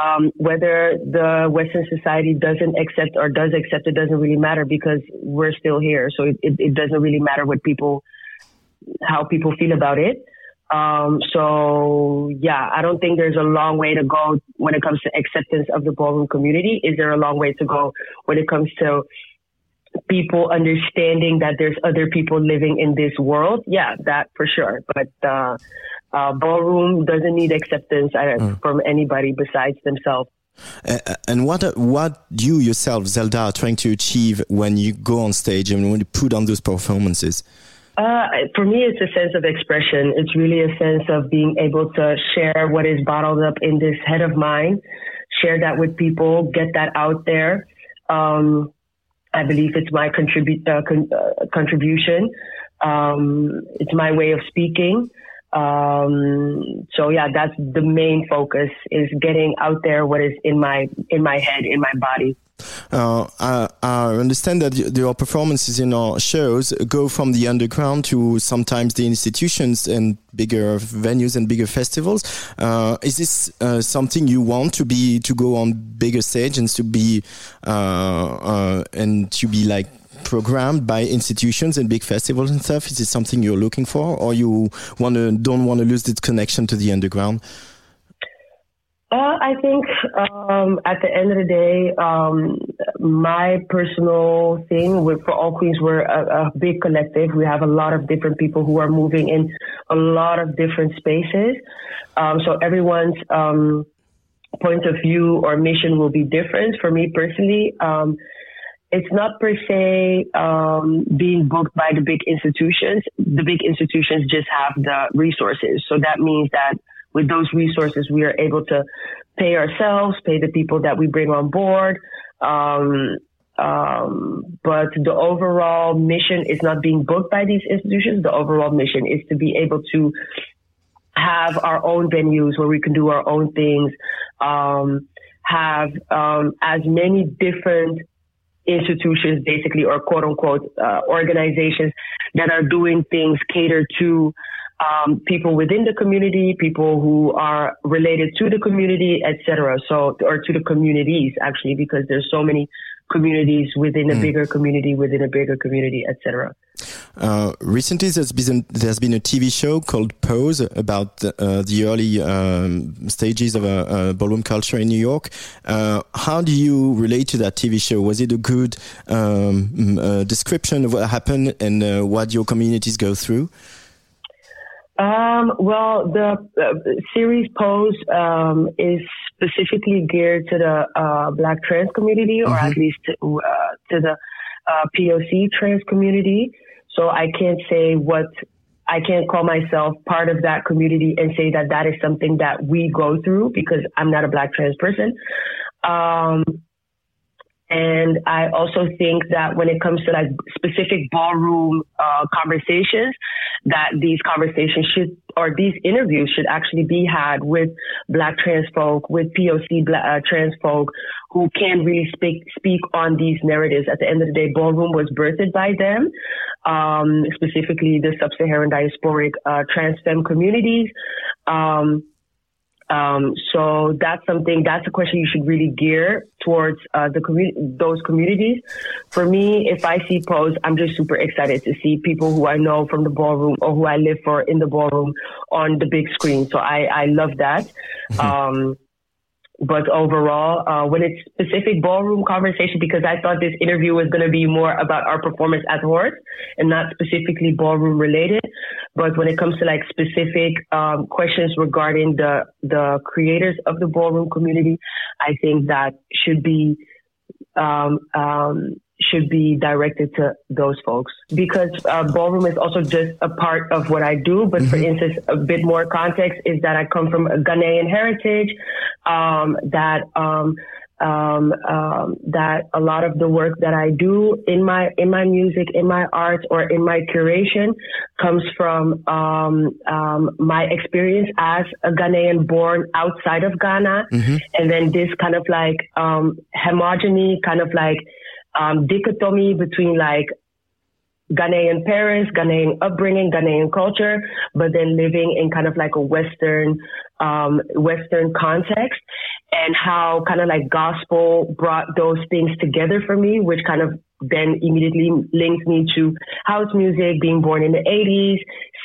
Um, whether the Western society doesn't accept or does accept it doesn't really matter because we're still here. So it, it, it doesn't really matter what people, how people feel about it. Um, so yeah, I don't think there's a long way to go when it comes to acceptance of the ballroom community. Is there a long way to go when it comes to people understanding that there's other people living in this world? Yeah, that for sure. But, uh, uh, ballroom doesn't need acceptance uh, Mm. from anybody besides themselves. Uh, and what what you yourself, Zelda, are trying to achieve when you go on stage and when you put on those performances? Uh, for me, it's a sense of expression. It's really a sense of being able to share what is bottled up in this head of mine, share that with people, get that out there. Um, I believe it's my contribute uh, con- uh, contribution. Um, it's my way of speaking. Um, so yeah, that's the main focus is getting out there what is in my in my head, in my body. Uh, I, I understand that your performances in our shows go from the underground to sometimes the institutions and bigger venues and bigger festivals. Uh, is this uh, something you want to be to go on bigger stage and to be uh, uh, and to be like programmed by institutions and big festivals and stuff? Is it something you're looking for, or you want to don't want to lose this connection to the underground? Uh, I think um, at the end of the day, um, my personal thing with for all queens, we're a, a big collective. We have a lot of different people who are moving in a lot of different spaces. Um, so everyone's um, point of view or mission will be different. For me personally, um, it's not per se um, being booked by the big institutions. The big institutions just have the resources. So that means that with those resources, we are able to pay ourselves, pay the people that we bring on board. Um, um, but the overall mission is not being booked by these institutions. The overall mission is to be able to have our own venues where we can do our own things, um, have um, as many different institutions, basically, or quote unquote uh, organizations that are doing things catered to um, people within the community, people who are related to the community, etc. So, or to the communities actually, because there's so many communities within a Mm. bigger community, within a bigger community, etc. Uh, recently, there's been there's been a TV show called Pose about the, uh, the early um, stages of a, uh ballroom culture in New York. Uh, how do you relate to that TV show? Was it a good um, mm, uh, description of what happened and uh, what your communities go through? Um, well, the uh, series Pose um, is specifically geared to the uh, Black trans community, or at least to, uh, to the uh, POC trans community. So I can't say what I can't call myself part of that community and say that that is something that we go through because I'm not a Black trans person. Um, and I also think that when it comes to like specific ballroom uh, conversations, that these conversations should or these interviews should actually be had with Black trans folk, with POC black, uh, trans folk who can really speak speak on these narratives. At the end of the day, ballroom was birthed by them, um, specifically the sub-Saharan diasporic uh, trans femme communities. Um, um, so that's something, that's a question you should really gear towards, uh, the community, those communities. For me, if I see Pose, I'm just super excited to see people who I know from the ballroom or who I live for in the ballroom on the big screen. So I, I love that. Um, but overall, uh, when it's specific ballroom conversation, because I thought this interview was going to be more about our performance at Horse and not specifically ballroom related. But when it comes to like specific um, questions regarding the the creators of the ballroom community, I think that should be um, um, should be directed to those folks. Because uh, ballroom is also just a part of what I do. But for instance, a bit more context is that I come from a Ghanaian heritage, um, that, um, um, um, that a lot of the work that I do in my in my music, in my art, or in my curation comes from um, um, my experience as a Ghanaian born outside of Ghana, and then this kind of like um, homogeny, kind of like um, dichotomy between like Ghanaian parents, Ghanaian upbringing, Ghanaian culture, but then living in kind of like a Western, um, Western context and how kind of like gospel brought those things together for me, which kind of then immediately linked me to house music, being born in the 80s,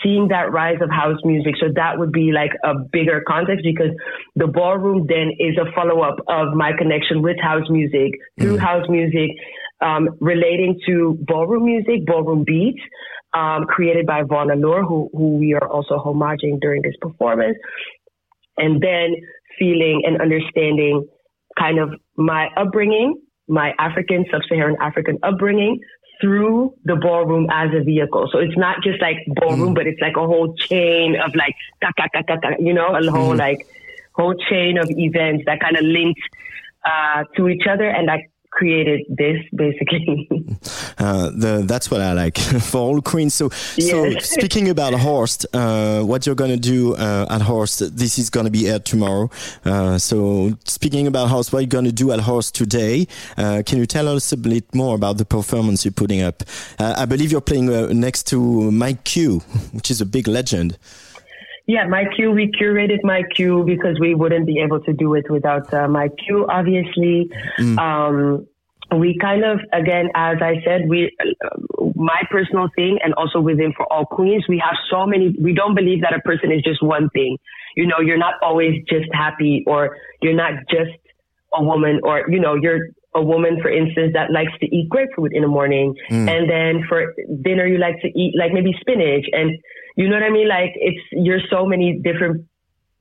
seeing that rise of house music. So that would be like a bigger context because the ballroom then is a follow up of my connection with house music through house music, um, relating to ballroom music, ballroom beats. Um, created by Vaughn Allure, who, who we are also homaging during this performance. And then feeling and understanding kind of my upbringing, my African, sub-Saharan African upbringing through the ballroom as a vehicle. So it's not just like ballroom, but it's like a whole chain of like, ka, ka, ka, ka, ka, you know, a whole Mhm. like whole chain of events that kind of linked uh, to each other and that created this basically. Uh, the, that's what I like for all queens. So, so speaking about Horst, uh, what you're gonna do uh, at Horst? This is gonna be aired tomorrow. Uh, so, speaking about Horst, what you're gonna do at Horst today? Uh, can you tell us a bit more about the performance you're putting up? Uh, I believe you're playing uh, next to Mike Q, which is a big legend. Yeah, my Q, we curated my Q because we wouldn't be able to do it without uh, my Q, obviously. Um, we kind of, again, as I said, we, uh, my personal thing and also within for all queens, we have so many, we don't believe that a person is just one thing. You know, you're not always just happy or you're not just a woman or, you know, you're a woman, for instance, that likes to eat grapefruit in the morning. Mm. And then for dinner, you like to eat like maybe spinach and you know what I mean? Like it's, you're so many different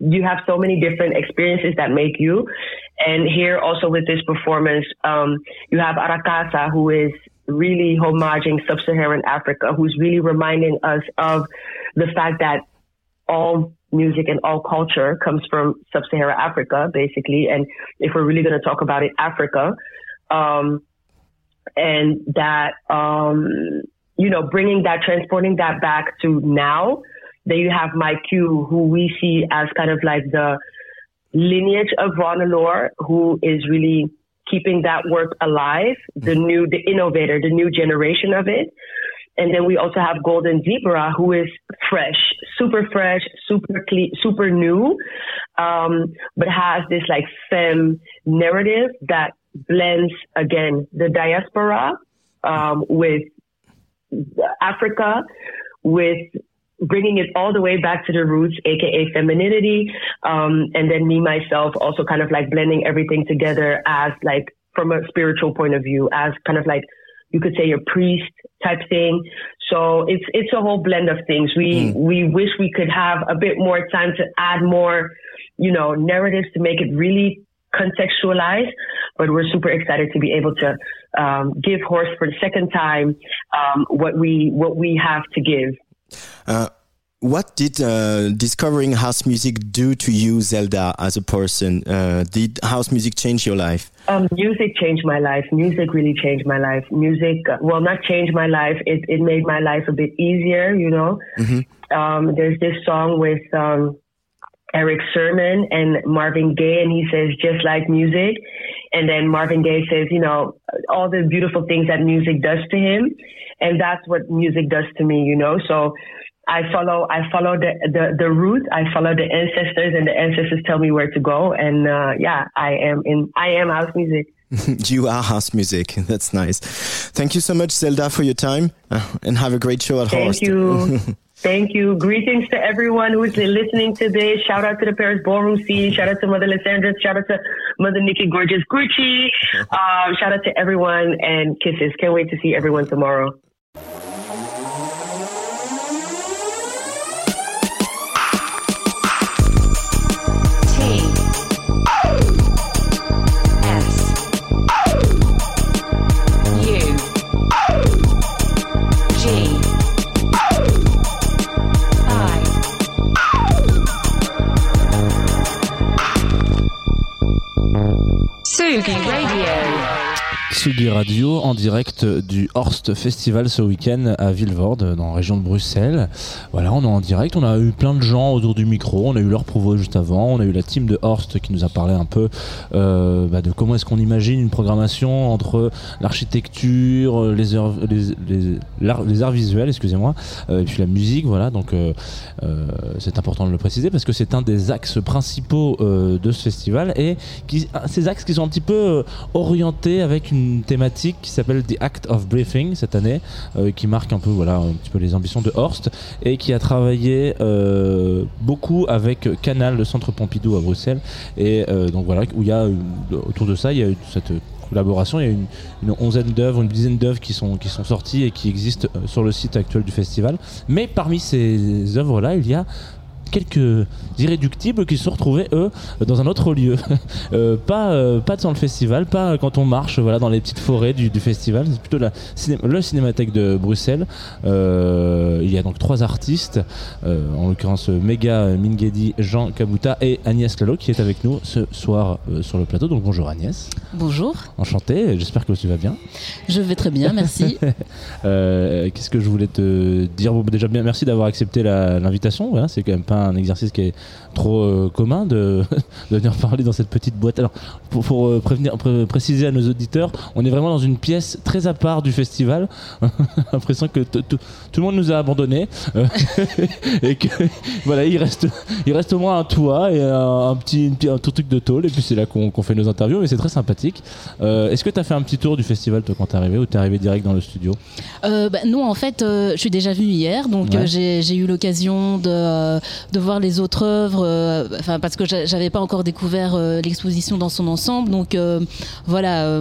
you have so many different experiences that make you. And here also with this performance, um, you have Arakasa, who is really homaging sub-Saharan Africa, who's really reminding us of the fact that all music and all culture comes from sub-Saharan Africa, basically. And if we're really going to talk about it, Africa, um, and that, um, you know, bringing that, transporting that back to now, then you have Mike Q, who we see as kind of like the lineage of Ron Allure, who is really keeping that work alive, the new, the innovator, the new generation of it. And then we also have Golden Zebra, who is fresh, super fresh, super clean, super new, um, but has this like femme narrative that blends again the diaspora um, with Africa, with bringing it all the way back to the roots, aka femininity, um, and then me myself also kind of like blending everything together as like from a spiritual point of view, as kind of like you could say a priest type thing. So it's it's a whole blend of things. We we wish we could have a bit more time to add more, you know, narratives to make it really contextualized. But we're super excited to be able to um, give Horse for the second time um, what we what we have to give. Uh, what did uh, discovering house music do to you, Zelda, as a person? Uh, did house music change your life? Um, music changed my life. Music really changed my life. Music, uh, well, not changed my life. It, it made my life a bit easier, you know. Um, there's this song with um, Eric Sermon and Marvin Gaye, and he says, just like music. And then Marvin Gaye says, you know, all the beautiful things that music does to him. And that's what music does to me, you know. So I follow, I follow the, the, the route. I follow the ancestors and the ancestors tell me where to go. And, uh, yeah, I am in, I am house music. you are house music. That's nice. Thank you so much, Zelda, for your time, uh, and have a great show at Thank Horst. you. Thank you. Greetings to everyone who is listening to this. Shout out to the Paris ballroom scene. Shout out to Mother Lysandra. Shout out to Mother Nikki Gorgeous Gucci. Um, shout out to everyone and kisses. Can't wait to see everyone tomorrow. Sugi Radio Tsugi Radio en direct du Horst Festival ce week-end à Villevorde dans la région de Bruxelles. Voilà, on est en direct, on a eu plein de gens autour du micro, on a eu leur provo juste avant, on a eu la team de Horst qui nous a parlé un peu euh, bah, de comment est-ce qu'on imagine une programmation entre l'architecture, les, arts visuels, excusez-moi, euh, et puis la musique, voilà, donc euh, c'est important de le préciser parce que c'est un des axes principaux de ce festival et qui, ces axes qui sont un petit peu orientés avec une thématique qui s'appelle The Act of Briefing cette année, euh, qui marque un peu voilà un petit peu les ambitions de Horst et qui a travaillé euh, beaucoup avec Canal, le Centre Pompidou à Bruxelles et euh, donc voilà où il y a une- autour de ça il y a eu cette collaboration. Il y a une, une onzaine d'œuvres, une dizaine d'œuvres qui sont, qui sont sorties et qui existent sur le site actuel du festival. Mais parmi ces œuvres-là, il y a quelques irréductibles qui se sont retrouvés eux dans un autre lieu. Euh, pas euh, pas dans le festival pas quand on marche voilà dans les petites forêts du, du festival. C'est plutôt la ciné- le cinémathèque de Bruxelles. Euh, il y a donc trois artistes en l'occurrence Mega Mingedi Jean Kabuta et Agnès Lalo qui est avec nous ce soir sur le plateau. Donc bonjour Agnès. Bonjour, enchanté j'espère que tu vas bien. Je vais très bien, merci. Qu'est-ce que je voulais te dire? Déjà, bien, merci d'avoir accepté l'invitation. Voilà, c'est quand même pas un exercice qui est trop euh, commun de, de venir parler dans cette petite boîte. Alors, pour, pour, euh, prévenir, pré- préciser à nos auditeurs, on est vraiment dans une pièce très à part du festival. L'impression que tout le monde nous a abandonnés euh, et que voilà, il reste, il reste au moins un toit et un, un petit, un tout truc de tôle. Et puis c'est là qu'on fait nos interviews, mais c'est très sympathique. Euh, Est-ce que tu as fait un petit tour du festival toi quand t'es arrivé ou t'es arrivé direct dans le studio? Bah, non, en fait, je suis déjà venue hier, donc Ouais. j'ai eu l'occasion de, de voir les autres œuvres, euh, enfin parce que j'a- j'avais pas encore découvert euh, l'exposition dans son ensemble, donc euh, voilà.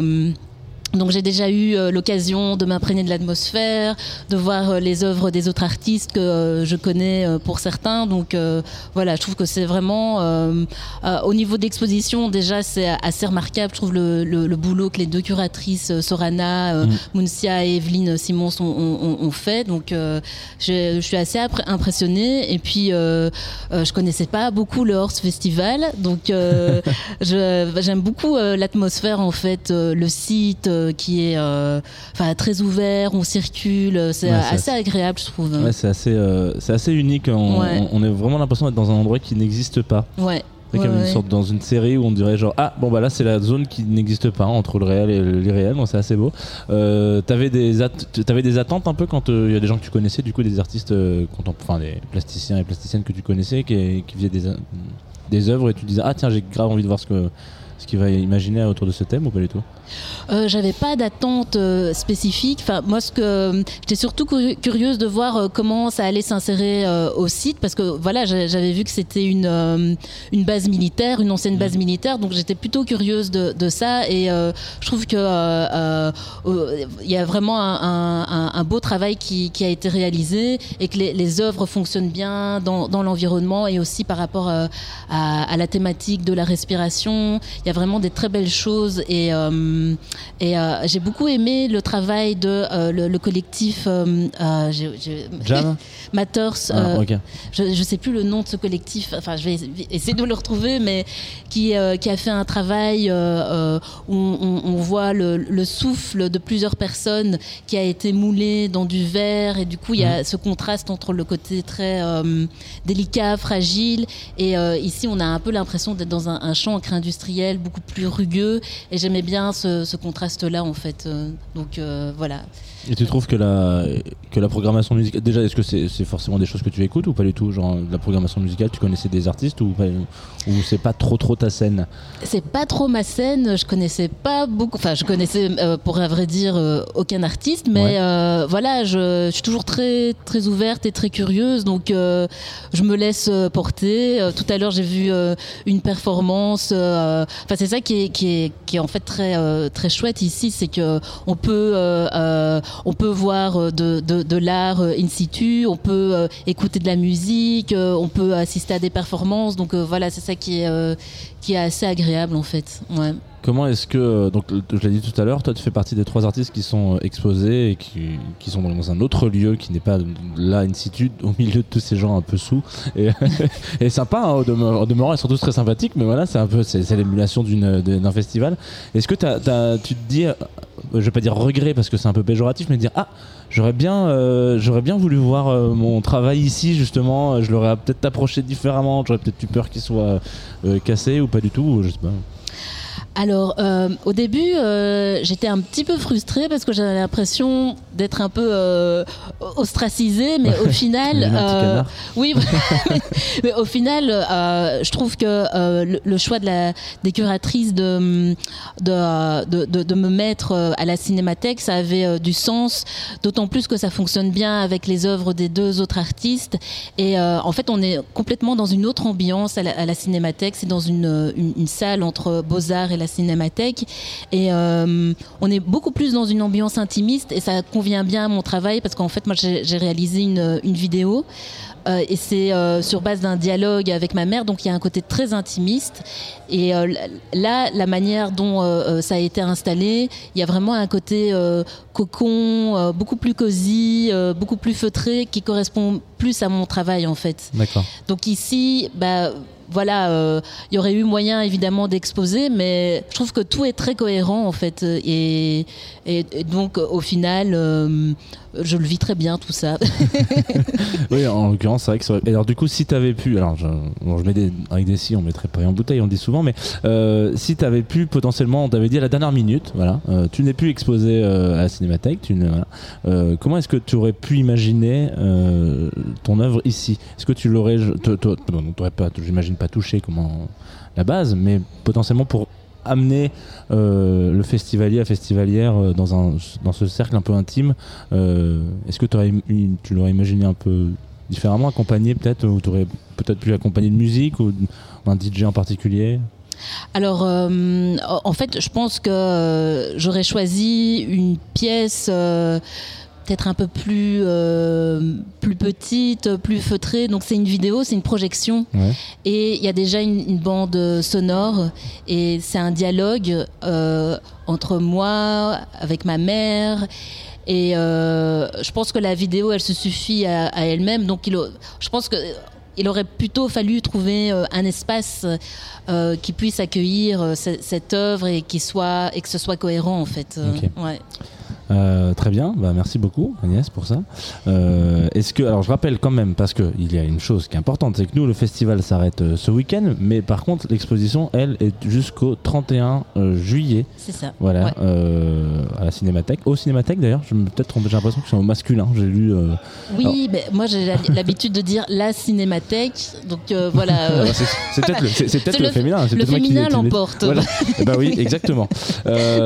Donc j'ai déjà eu euh, l'occasion de m'imprégner de l'atmosphère, de voir euh, les œuvres des autres artistes que euh, je connais pour certains. Donc euh, voilà, je trouve que c'est vraiment euh, euh, au niveau d'exposition déjà c'est assez remarquable. Je trouve le, le, le boulot que les deux curatrices Sorana, euh, Mm. Muncia et Evelyne Simons ont, ont- ont fait. Donc euh, je, je suis assez impressionnée. Et puis je connaissais pas beaucoup le Horse Festival, donc euh, j'aime beaucoup l'atmosphère en fait, le site euh, qui est euh, enfin très ouvert, on circule, euh, c'est Ouais, assez agréable je trouve. Ouais, c'est assez, c'est assez unique. On, Ouais. on- on a vraiment l'impression d'être dans un endroit qui n'existe pas. Ouais. C'est comme Ouais, une ouais. sorte dans une série où on dirait genre ah bon bah là c'est la zone qui n'existe pas entre le réel et l'irréel donc c'est assez beau. T'avais des t'avais des attentes un peu quand il y a des gens que tu connaissais du coup des artistes enfin des plasticiens et plasticiennes que tu connaissais qui, qui faisaient des des œuvres et tu disais ah tiens j'ai grave envie de voir ce que ce qu'il va imaginer autour de ce thème ou pas du tout? Euh, j'avais pas d'attente euh, spécifique. Enfin, moi, ce que j'étais surtout curi- curieuse de voir euh, comment ça allait s'insérer euh, au site, parce que voilà, j'a- j'avais vu que c'était une une base militaire, une ancienne base militaire, donc j'étais plutôt curieuse de, de ça. Et je trouve que il y a vraiment un, un- un- un beau travail qui, qui a été réalisé et que les, les œuvres fonctionnent bien dans, dans l'environnement et aussi par rapport à, à la thématique de la respiration. Il y a vraiment des très belles choses et, euh, et euh, j'ai beaucoup aimé le travail de euh, le, le collectif euh, euh, Jam Matters. Ah, euh, je, je sais plus le nom de ce collectif. Enfin, je vais essayer de le retrouver, mais qui euh, qui a fait un travail euh, euh, où on, on voit le, le souffle de plusieurs personnes qui a été moulé dans du verre et du coup il y a ce contraste entre le côté très euh, délicat, fragile et euh, ici on a un peu l'impression d'être dans un, un champ encre industriel beaucoup plus rugueux et j'aimais bien ce, ce contraste là en fait. Euh, Donc euh, voilà. Et tu trouves que la, que la programmation musicale. Déjà, est-ce que c'est c'est forcément des choses que tu écoutes ou pas du tout Genre, la programmation musicale, tu connaissais des artistes ou, pas- ou c'est pas trop trop ta scène? C'est pas trop ma scène, je connaissais pas beaucoup, enfin je connaissais euh, pour à vrai dire euh, aucun artiste, mais Ouais. voilà, je, je suis toujours très très ouverte et très curieuse, donc je me laisse porter. Tout à l'heure j'ai vu une performance, enfin c'est ça qui est, qui est qui est en fait très très chouette ici, c'est que on peut euh, euh, on peut voir euh, de, de, l'art euh, in situ, on peut euh, écouter de la musique, euh, on peut assister à des performances, donc euh, voilà c'est ça qui est euh, qui est assez agréable en fait. Ouais. Comment est-ce que, donc je l'ai dit tout à l'heure, toi tu fais partie des trois artistes qui sont euh, exposés et qui, sont dans un autre lieu qui n'est pas là in situ, au milieu de tous ces gens un peu sous. Et, et sympa, hein, au demeurant, ils sont tous très sympathiques, mais voilà, c'est un peu, c'est l'émulation d'une- d'un festival. Est-ce que tu te dis, euh, je vais pas dire regret parce que c'est un peu péjoratif, mais dire, ah, j'aurais bien, euh, voulu voir euh, mon travail ici justement, euh, je l'aurais peut-être approché différemment, j'aurais peut-être eu peur qu'il soit euh, cassé ou pas du tout, ou je sais pas. Alors, euh, au début, euh, j'étais un petit peu frustrée parce que j'avais l'impression d'être un peu euh, ostracisée, mais au final, oui, mais au final, je trouve que le, le choix de la, des curatrices de, de, de, de- de me mettre à la cinémathèque, ça avait du sens, d'autant plus que ça fonctionne bien avec les œuvres des deux autres artistes. Et en fait, on est complètement dans une autre ambiance à la, à la cinémathèque. C'est dans une, une, une salle entre Beaux-Arts et la cinémathèque. Et euh, on est beaucoup plus dans une ambiance intimiste et ça convient bien à mon travail parce qu'en fait, moi, j'ai réalisé une, une vidéo. Euh, et c'est euh, sur base d'un dialogue avec ma mère, donc il y a un côté très intimiste. Et euh, là, la manière dont ça a été installé, il y a vraiment un côté cocon, beaucoup plus cosy, beaucoup plus feutré, qui correspond plus à mon travail en fait. D'accord. Donc ici, bah voilà, euh, il y aurait eu moyen évidemment d'exposer, mais je trouve que tout est très cohérent en fait, et, et, et donc au final, euh, je le vis très bien tout ça. Oui, en l'occurrence, c'est vrai que ça aurait- alors, du coup, si t'avais pu, alors je, je mets des, avec des si, on mettrait pas en bouteille, on dit souvent, mais euh, si t'avais pu potentiellement, on t'avait dit à la dernière minute, voilà, euh, tu n'es plus exposé euh, à la Cinémathèque, tu ne, euh, comment est-ce que tu aurais pu imaginer euh, ton œuvre ici? Est-ce que tu l'aurais, t'aurais pas, j'imagine pas touché comment la base, mais potentiellement pour amener euh, le festivalier à festivalière euh, dans, un, dans ce cercle un peu intime, euh, est-ce que t'aurais im- tu l'aurais imaginé un peu différemment, accompagné peut-être, ou tu aurais peut-être pu accompagner de musique ou d'un DJ en particulier? Alors, en fait, je pense que j'aurais choisi une pièce peut-être un peu plus, euh, plus petite, plus feutrée. Donc, c'est une vidéo, c'est une projection. Ouais. Et il y a déjà une, une bande sonore et c'est un dialogue euh, entre moi, avec ma mère. Et euh, je pense que la vidéo, elle se suffit à, à elle-même. Donc, il, je pense que il aurait plutôt fallu trouver un espace euh, qui puisse accueillir ce- cette œuvre et qui soit et que ce soit cohérent en fait. Ouais. Euh, très bien, bah, merci beaucoup Agnès pour ça. Euh, Est-ce que, alors je rappelle quand même parce que il y a une chose qui est importante, c'est que nous le festival s'arrête euh, ce week-end, mais par contre l'exposition elle est jusqu'au 31 euh, juillet. C'est ça. Voilà, Ouais. à la Cinémathèque, au Cinémathèque d'ailleurs. Je me peut-être trompé, j'ai l'impression que c'est au masculin. J'ai lu. Oui, mais moi j'ai l'habitude de dire la cinémathèque, donc voilà. Ah, c'est peut-être le, féminin. le féminin l'emporte. Voilà. Ben oui, exactement.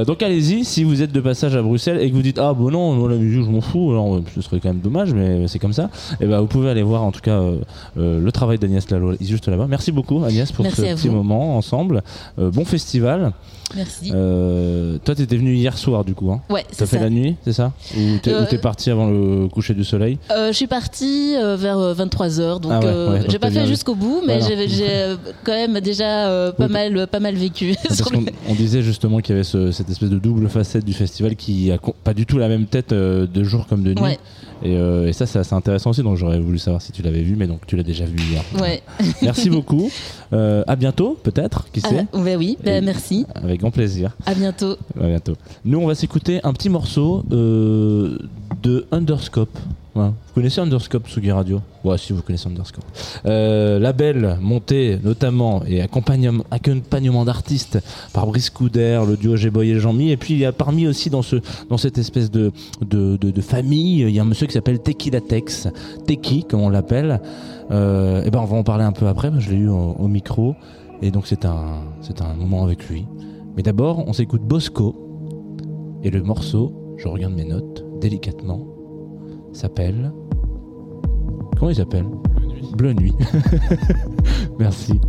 Donc allez-y, si vous êtes de passage à Bruxelles et que vous dites ah bon non, moi, la musique je m'en fous, alors euh, ce serait quand même dommage, mais c'est comme ça. Et ben vous pouvez aller voir en tout cas euh, euh, le travail d'Agnès Lalo juste là-bas. Merci beaucoup Agnès pour Merci ce petit vous. moment ensemble. Euh, bon festival. Merci. Euh, toi t'étais venu hier soir du coup. Hein Ouais, T'as fait ça. la nuit, c'est ça? Ou t'es Euh, parti avant le coucher du soleil? Euh, je suis partie euh, vers 23h, donc Ah ouais, j'ai pas fait jusqu'au bout, mais non. j'ai quand même déjà pas, Oui, mal, pas mal vécu. Parce le- on disait justement qu'il y avait ce- cette espèce de double facette du festival qui a pas du tout la même tête euh, de jour comme de nuit. Et, euh, et ça, c'est assez intéressant aussi. Donc j'aurais voulu savoir si tu l'avais vu, mais donc tu l'as déjà vu hier. Ouais. Merci beaucoup. Euh, à bientôt, peut-être. Qui sait Ah, bah oui, bah merci. Avec grand plaisir. À bientôt. À bientôt. Nous, on va s'écouter un petit morceau euh, de Underscope. Ouais. Vous connaissez Underscope Sugi Radio? Ouais, si vous connaissez Underscope. Euh, label monté notamment et accompagnement, accompagnement d'artistes par Brice Couder, le duo G-Boy et Jean-Mi. Et puis il y a parmi aussi dans, ce, dans cette espèce de, de, de, de famille, il y a un monsieur qui s'appelle Tequila Tex. Teki, comme on l'appelle. Euh, et ben on va en parler un peu après, je l'ai eu au, au micro. Et donc c'est un, c'est un moment avec lui. Mais d'abord, on s'écoute Bosco. Et le morceau, je regarde mes notes délicatement, s'appelle. Comment il s'appelle? Bleu Nuit. Merci.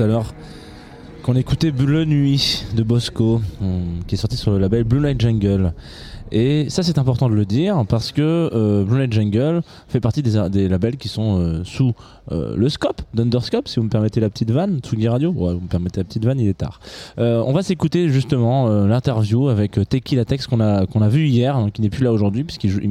Tout à l'heure qu'on écoutait Bleu Nuit de Bosco, euh, qui est sorti sur le label Blue Light Jungle. Et ça, c'est important de le dire parce que euh, Blue Light Jungle fait partie des, des labels qui sont euh, sous euh, le scope d'Underscope, si vous me permettez la petite vanne, Tsugi Radio. Vous me permettez la petite vanne, il est tard. Euh, on va s'écouter justement euh, l'interview avec euh, Teki Latex qu'on a, a vu hier, hein, qui n'est plus là aujourd'hui, puisqu'il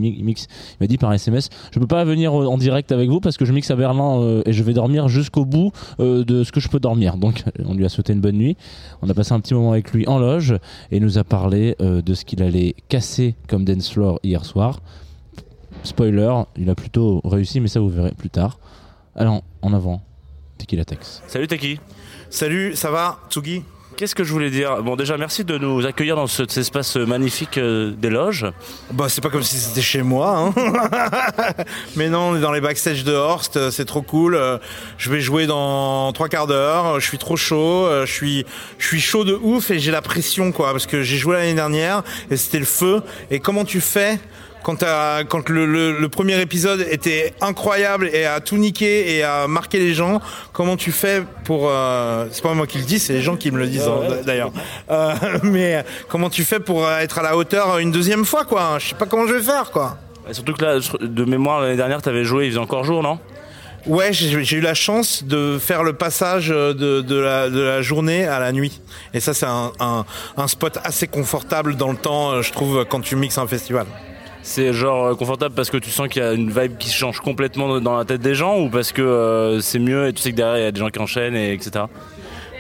m'a dit par SMS Je peux pas venir en direct avec vous parce que je mixe à Berlin et je vais dormir jusqu'au bout de ce que je peux dormir. Donc, on lui a souhaité une bonne nuit. On a passé un petit moment avec lui en loge et il nous a parlé de ce qu'il allait casser comme dance floor hier soir. Spoiler, il a plutôt réussi, mais ça vous verrez plus tard. Alors, en avant, Teki Latex. Salut Taki. Salut, ça va, Tsugi? Qu'est-ce que je voulais dire? Bon, déjà, merci de nous accueillir dans ce- cet espace magnifique euh, des loges. Bah, c'est pas comme si c'était chez moi, hein. Mais non, on est dans les backstage de Horst, euh, c'est trop cool. Euh, Je vais jouer dans trois quarts d'heure. Je suis trop chaud. Je suis, je suis chaud de ouf et j'ai la pression, quoi, parce que j'ai joué l'année dernière et c'était le feu. Et comment tu fais quand, le, le- le premier épisode était incroyable et a tout niqué et a marqué les gens, comment tu fais pour... euh, c'est pas moi qui le dis, c'est les gens qui me le disent hein, d'ailleurs. Euh, mais comment tu fais pour euh, être à la hauteur une deuxième fois quoi? Je sais pas comment je vais faire quoi. Et surtout que là, de mémoire, l'année dernière, t'avais joué, il faisait encore jour, non? Ouais, j'ai eu la chance de faire le passage de, de, la, de la journée à la nuit. Et ça, c'est un, un, un spot assez confortable dans le temps, je trouve, quand tu mixes un festival. C'est genre euh, confortable parce que tu sens qu'il y a une vibe qui change complètement dans la tête des gens ou parce que euh, c'est mieux et tu sais que derrière il y a des gens qui enchaînent et etc.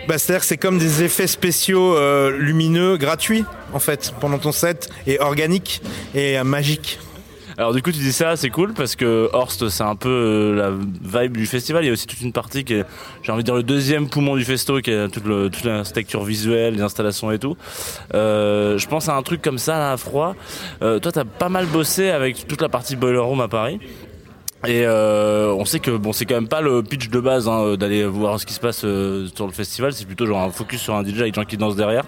Bah, C'est-à-dire c'est comme des effets spéciaux euh, lumineux gratuits, en fait, pendant ton set, et organiques et magiques. Alors du coup tu dis ça, c'est cool parce que Horst c'est un peu euh, la vibe du festival. Il y a aussi toute une partie qui est, j'ai envie de dire le deuxième poumon du festo, qui est toute, le, l'architecture visuelle, les installations et tout. Euh, je pense à un truc comme ça là, à froid. Euh, toi t'as pas mal bossé avec toute la partie boiler room à Paris. Et euh, on sait que bon, c'est quand même pas le pitch de base hein, d'aller voir ce qui se passe euh, sur le festival. C'est plutôt genre un focus sur un DJ avec des gens qui dansent derrière.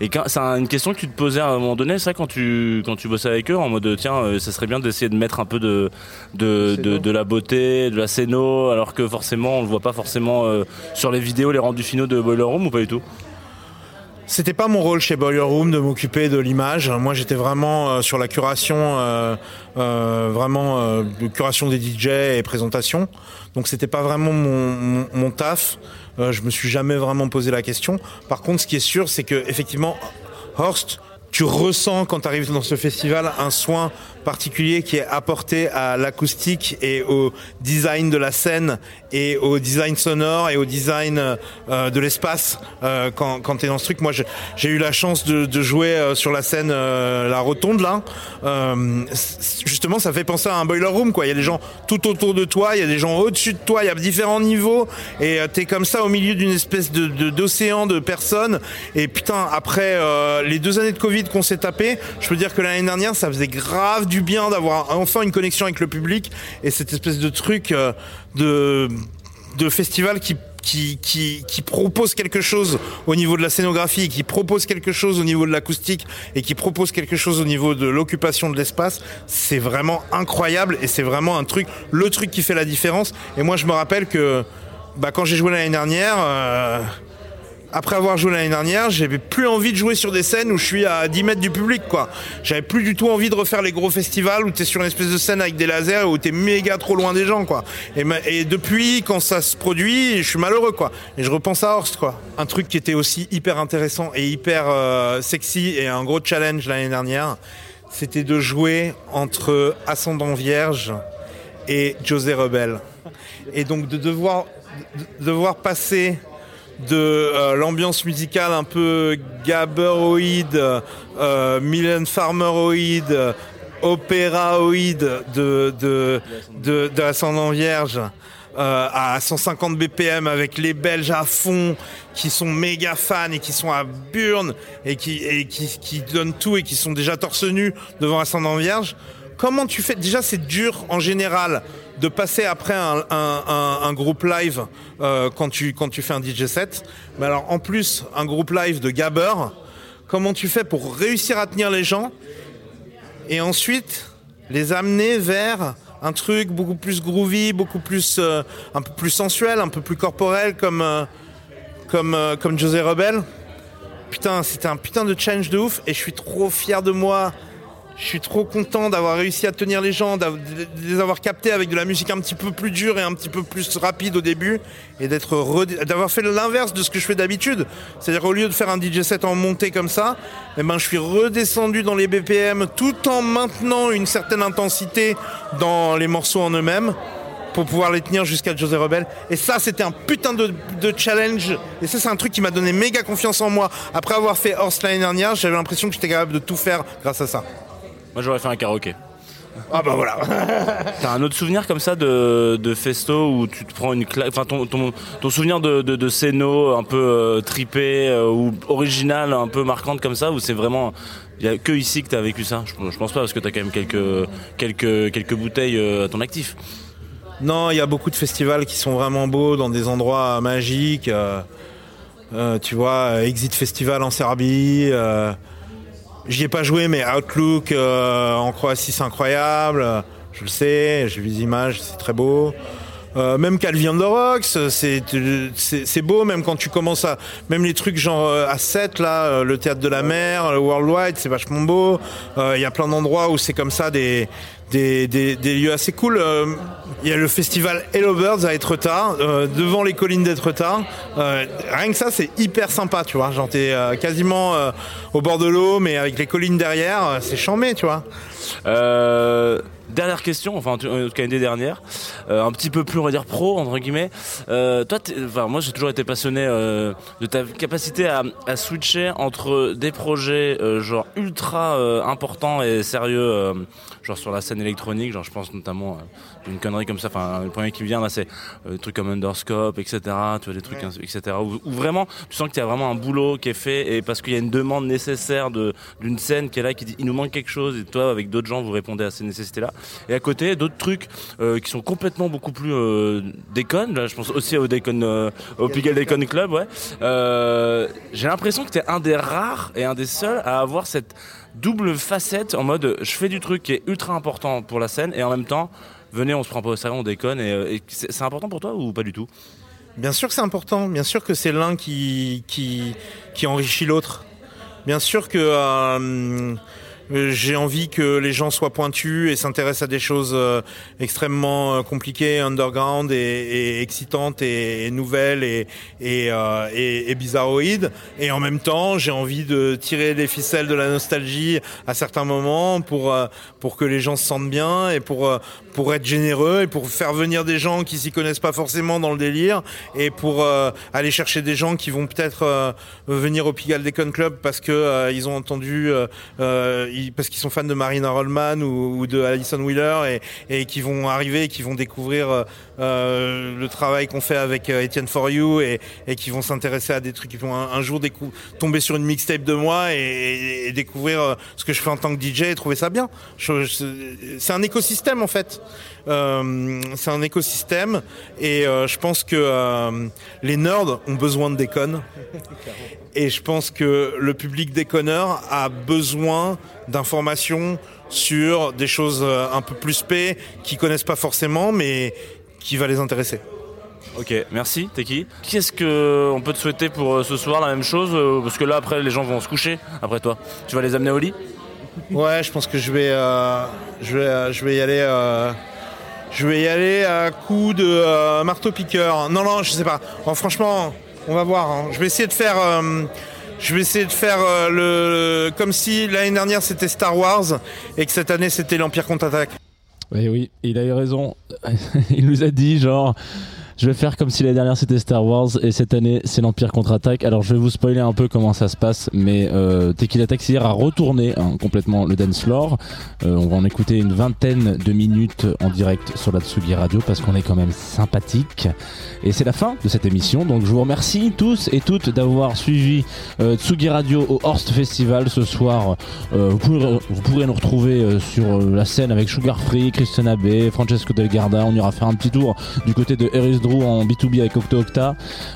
Et quand- c'est un- une question que tu te posais à un moment donné, ça quand tu quand tu bossais avec eux, en mode tiens, euh, ça serait bien d'essayer de mettre un peu de de, de, de la beauté, de la scéno, alors que forcément on le voit pas forcément euh, sur les vidéos, les rendus finaux de Boiler Room ou pas du tout? C'était pas mon rôle chez Boiler Room de m'occuper de l'image. Moi, j'étais vraiment euh, sur la curation, euh, euh, vraiment euh, de curation des DJ et présentation. Donc, c'était pas vraiment mon, mon, mon taf. Euh, je me suis jamais vraiment posé la question. Par contre, ce qui est sûr, c'est que effectivement, Horst, tu ressens quand tu arrives dans ce festival un soin particulier qui est apporté à l'acoustique et au design de la scène et au design sonore et au design euh, de l'espace euh, quand, quand tu es dans ce truc. Moi, j'ai eu la chance de, jouer euh, sur la scène La Rotonde, là. Justement, ça fait penser à un boiler room, quoi. Il y a des gens tout autour de toi, il y a des gens au-dessus de toi, il y a différents niveaux et tu es comme ça au milieu d'une espèce d'océan de, personnes. Et putain, après les deux années de Covid qu'on s'est tapé, je peux dire que l'année dernière, ça faisait grave du bien d'avoir enfin une connexion avec le public et cette espèce de truc euh, de, de festival qui qui, qui, qui propose quelque chose au niveau de la scénographie, qui propose quelque chose au niveau de l'acoustique et qui propose quelque chose au niveau de l'occupation de l'espace, c'est vraiment incroyable et c'est vraiment un truc, le truc qui fait la différence. Et moi, je me rappelle que bah, quand j'ai joué l'année dernière, euh, après avoir joué l'année dernière, j'avais plus envie de jouer sur des scènes où je suis à 10 mètres du public, quoi. J'avais plus du tout envie de refaire les gros festivals où t'es sur une espèce de scène avec des lasers où t'es méga trop loin des gens, quoi. Et depuis, quand ça se produit, je suis malheureux, quoi. Et je repense à Horst, quoi. Un truc qui était aussi hyper intéressant et hyper euh, sexy et un gros challenge l'année dernière, c'était de jouer entre Ascendant Vierge et José Rebel. Et donc de devoir, de devoir passer de euh, l'ambiance musicale un peu gabberoïde, euh, Mylène Farmeroïde, opéraoïde de, de, de, de Ascendant Vierge. euh, à 150 BPM avec les Belges à fond qui sont méga fans et qui sont à Burn et qui, et qui donnent tout et qui sont déjà torse nu devant Ascendant Vierge. Comment tu fais? Déjà, c'est dur en général de passer après un, un, groupe live euh, quand, tu, quand tu fais un DJ set. Mais alors, en plus, un groupe live de gabber, comment tu fais pour réussir à tenir les gens et ensuite les amener vers un truc beaucoup plus groovy, beaucoup plus, euh, un peu plus sensuel, un peu plus corporel, comme, euh, comme, comme José Rebel. Putain, c'était un putain de challenge de ouf et je suis trop fier de moi. Je suis trop content d'avoir réussi à tenir les gens, de les avoir captés avec de la musique un petit peu plus dure et un petit peu plus rapide au début, et d'être d'avoir fait l'inverse de ce que je fais d'habitude. C'est-à-dire au lieu de faire un DJ set en montée comme ça, eh ben je suis redescendu dans les BPM tout en maintenant une certaine intensité dans les morceaux en eux-mêmes pour pouvoir les tenir jusqu'à José Rebel. Et ça, c'était un putain de, de challenge. Et ça, c'est un truc qui m'a donné méga confiance en moi. Après avoir fait Horse l'année dernière, j'avais l'impression que j'étais capable de tout faire grâce à ça. Moi j'aurais fait un karaoké. Ah bah voilà. T'as un autre souvenir comme ça de, de festo où tu te prends une claque, enfin ton, ton, ton souvenir de, de, un peu euh, tripé euh, ou original, un peu marquante comme ça, où c'est vraiment, il y a que ici que t'as vécu ça? Je, je pense pas parce que t'as quand même quelques quelques quelques bouteilles euh, à ton actif. Non, il y a beaucoup de festivals qui sont vraiment beaux dans des endroits magiques. euh, euh, tu vois, Exit Festival en Serbie. Euh, J'y ai pas joué, mais Outlook euh, en Croatie, c'est incroyable. Je le sais, j'ai vu les images, c'est très beau. Euh, même Calvi on the Rocks, c'est beau même quand tu commences à même les trucs genre euh, à 7 là, euh, le théâtre de la mer, le Worldwide, c'est vachement beau. Euh, Il y a plein d'endroits où c'est comme ça des des, des, des lieux assez cool. Euh, Il y a le festival Hello Birds à Etretat, euh, devant les collines d'Etretat. Euh, rien que ça, c'est hyper sympa, tu vois. Genre t'es euh, quasiment euh, au bord de l'eau, mais avec les collines derrière, euh, c'est chambé, tu vois. Dernière question, enfin en tout cas une des dernières, un petit peu plus on va dire pro entre guillemets. Toi, enfin moi j'ai toujours été passionné de ta capacité à, à switcher entre des projets genre ultra importants et sérieux, genre sur la scène électronique, genre je pense notamment euh, une connerie comme ça. Enfin le premier qui me vient là c'est euh, des trucs comme Underscope, etc. Tu vois des trucs etc. Où, où vraiment tu sens qu'il y a vraiment un boulot qui est fait et parce qu'il y a une demande nécessaire de d'une scène qui est là qui dit il nous manque quelque chose et toi avec d'autres gens vous répondez à ces nécessités là et à côté d'autres trucs euh, qui sont complètement beaucoup plus euh, déconnes là je pense aussi au déconne au Pigalle Déconne Club ouais j'ai l'impression que t'es un des rares et un des seuls à avoir cette double facette en mode je fais du truc qui est ultra important pour la scène et en même temps venez on se prend pas au sérieux on déconne et, euh, c'est important pour toi ou pas du tout? Bien sûr que c'est important, bien sûr que c'est l'un qui, qui, enrichit l'autre. Bien sûr que euh, j'ai envie que les gens soient pointus et s'intéressent à des choses euh, extrêmement euh, compliquées, underground et, excitantes et, nouvelles et, et, euh, et, bizarroïdes. Et en même temps, j'ai envie de tirer les ficelles de la nostalgie à certains moments pour, euh, pour que les gens se sentent bien et pour, euh, pour être généreux et pour faire venir des gens qui s'y connaissent pas forcément dans le délire et pour euh, aller chercher des gens qui vont peut-être euh, venir au Pigalle Decon Club parce que euh, ils ont entendu euh, euh, parce qu'ils sont fans de Marina Rollman ou, de Alison Wheeler et, qui vont arriver et qui vont découvrir euh, euh, le travail qu'on fait avec euh, Etienne For You et, qui vont s'intéresser à des trucs qui vont un, jour tomber sur une mixtape de moi et, découvrir ce que je fais en tant que DJ et trouver ça bien. C'est un écosystème en fait. Euh, c'est un écosystème et euh, je pense que euh, les nerds ont besoin de déconnes et je pense que le public déconneur a besoin d'informations sur des choses un peu plus spé qui connaissent pas forcément mais qui va les intéresser. Ok, merci. T'es qui Qu'est-ce que on peut te souhaiter pour ce soir La même chose Parce que là, après, les gens vont se coucher. Après toi, tu vas les amener au lit? Ouais, je pense que je vais, euh, je vais, je vais y aller. euh, je vais y aller à coup de euh, marteau piqueur. Non, non, je sais pas. Bon, franchement, on va voir. hein. Je vais essayer de faire. euh, je vais essayer de faire euh, le comme si l'année dernière c'était Star Wars et que cette année c'était l'Empire contre-attaque. Oui, oui, il a eu raison. il nous a dit genre. Je vais faire comme si l'année dernière c'était Star Wars et cette année c'est l'Empire contre-attaque. Alors je vais vous spoiler un peu comment ça se passe, mais euh, Tequila Taxi a retourné hein, complètement le dance floor. Euh, on va en écouter une vingtaine de minutes en direct sur la Tsugi Radio parce qu'on est quand même sympathique. Et c'est la fin de cette émission, donc je vous remercie tous et toutes d'avoir suivi euh, Tsugi Radio au Horst Festival ce soir. Euh, vous, pourrez, nous retrouver euh, sur la scène avec Sugar Free, Christian Abbé, Francesco Del Garda. On ira faire un petit tour du côté de Eris En B2B avec Octo Octa.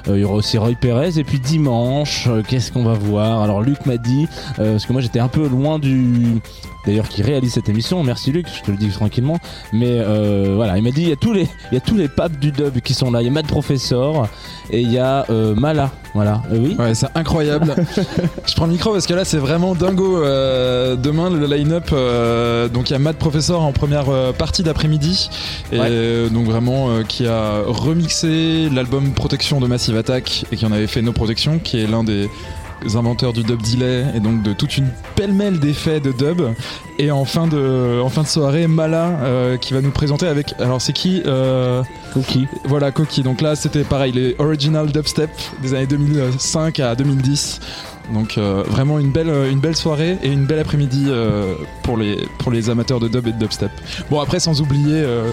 Euh, il y aura aussi Roy Perez. Et puis dimanche, euh, qu'est-ce qu'on va voir? Alors Luc m'a dit, euh, parce que moi j'étais un peu loin du. D'ailleurs, qui réalise cette émission. Merci Luc, je te le dis tranquillement. Mais euh, voilà, il m'a dit il y a tous les, il y a tous les papes du dub qui sont là. Il y a Matt Professor et il y a euh, Mala. Voilà. Euh, oui. Ouais, c'est incroyable. je prends le micro parce que là, c'est vraiment dingo. Euh, demain, le line-up, euh, donc il y a Matt Professor en première partie d'après-midi, et euh, donc vraiment euh, qui a remixé l'album Protection de Massive Attack et qui en avait fait No Protection, qui est l'un des inventeurs du dub delay et donc de toute une pêle-mêle d'effets de dub. Et en fin de en fin de soirée Mala euh, qui va nous présenter avec alors c'est qui euh, Koki voilà Koki donc là c'était pareil les original dubstep des années 2005 à 2010 donc euh, vraiment une belle une belle soirée et une belle après-midi euh, pour les pour les amateurs de dub et de dubstep. Bon après sans oublier euh,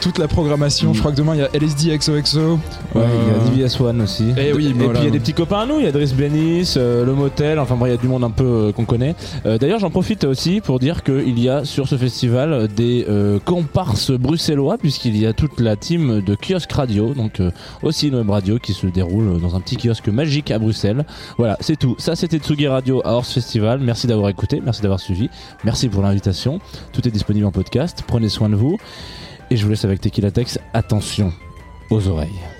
toute la programmation je crois que demain il y a LSD XOXO Ouais, euh, il y a DVS One aussi. Et oui, et voilà. puis il y a des petits copains à nous, il y a Driss Benis, euh, le motel, enfin bref, il y a du monde un peu euh, qu'on connaît. Euh, D'ailleurs, j'en profite aussi pour dire qu'il y a sur ce festival des euh, comparses bruxellois, puisqu'il y a toute la team de kiosque radio, donc euh, aussi une web radio qui se déroule dans un petit kiosque magique à Bruxelles. Voilà, c'est tout. Ça, c'était Tsugi Radio à Horse Festival. Merci d'avoir écouté, merci d'avoir suivi, merci pour l'invitation. Tout est disponible en podcast. Prenez soin de vous. Et je vous laisse avec Tequila Tex. Attention aux oreilles.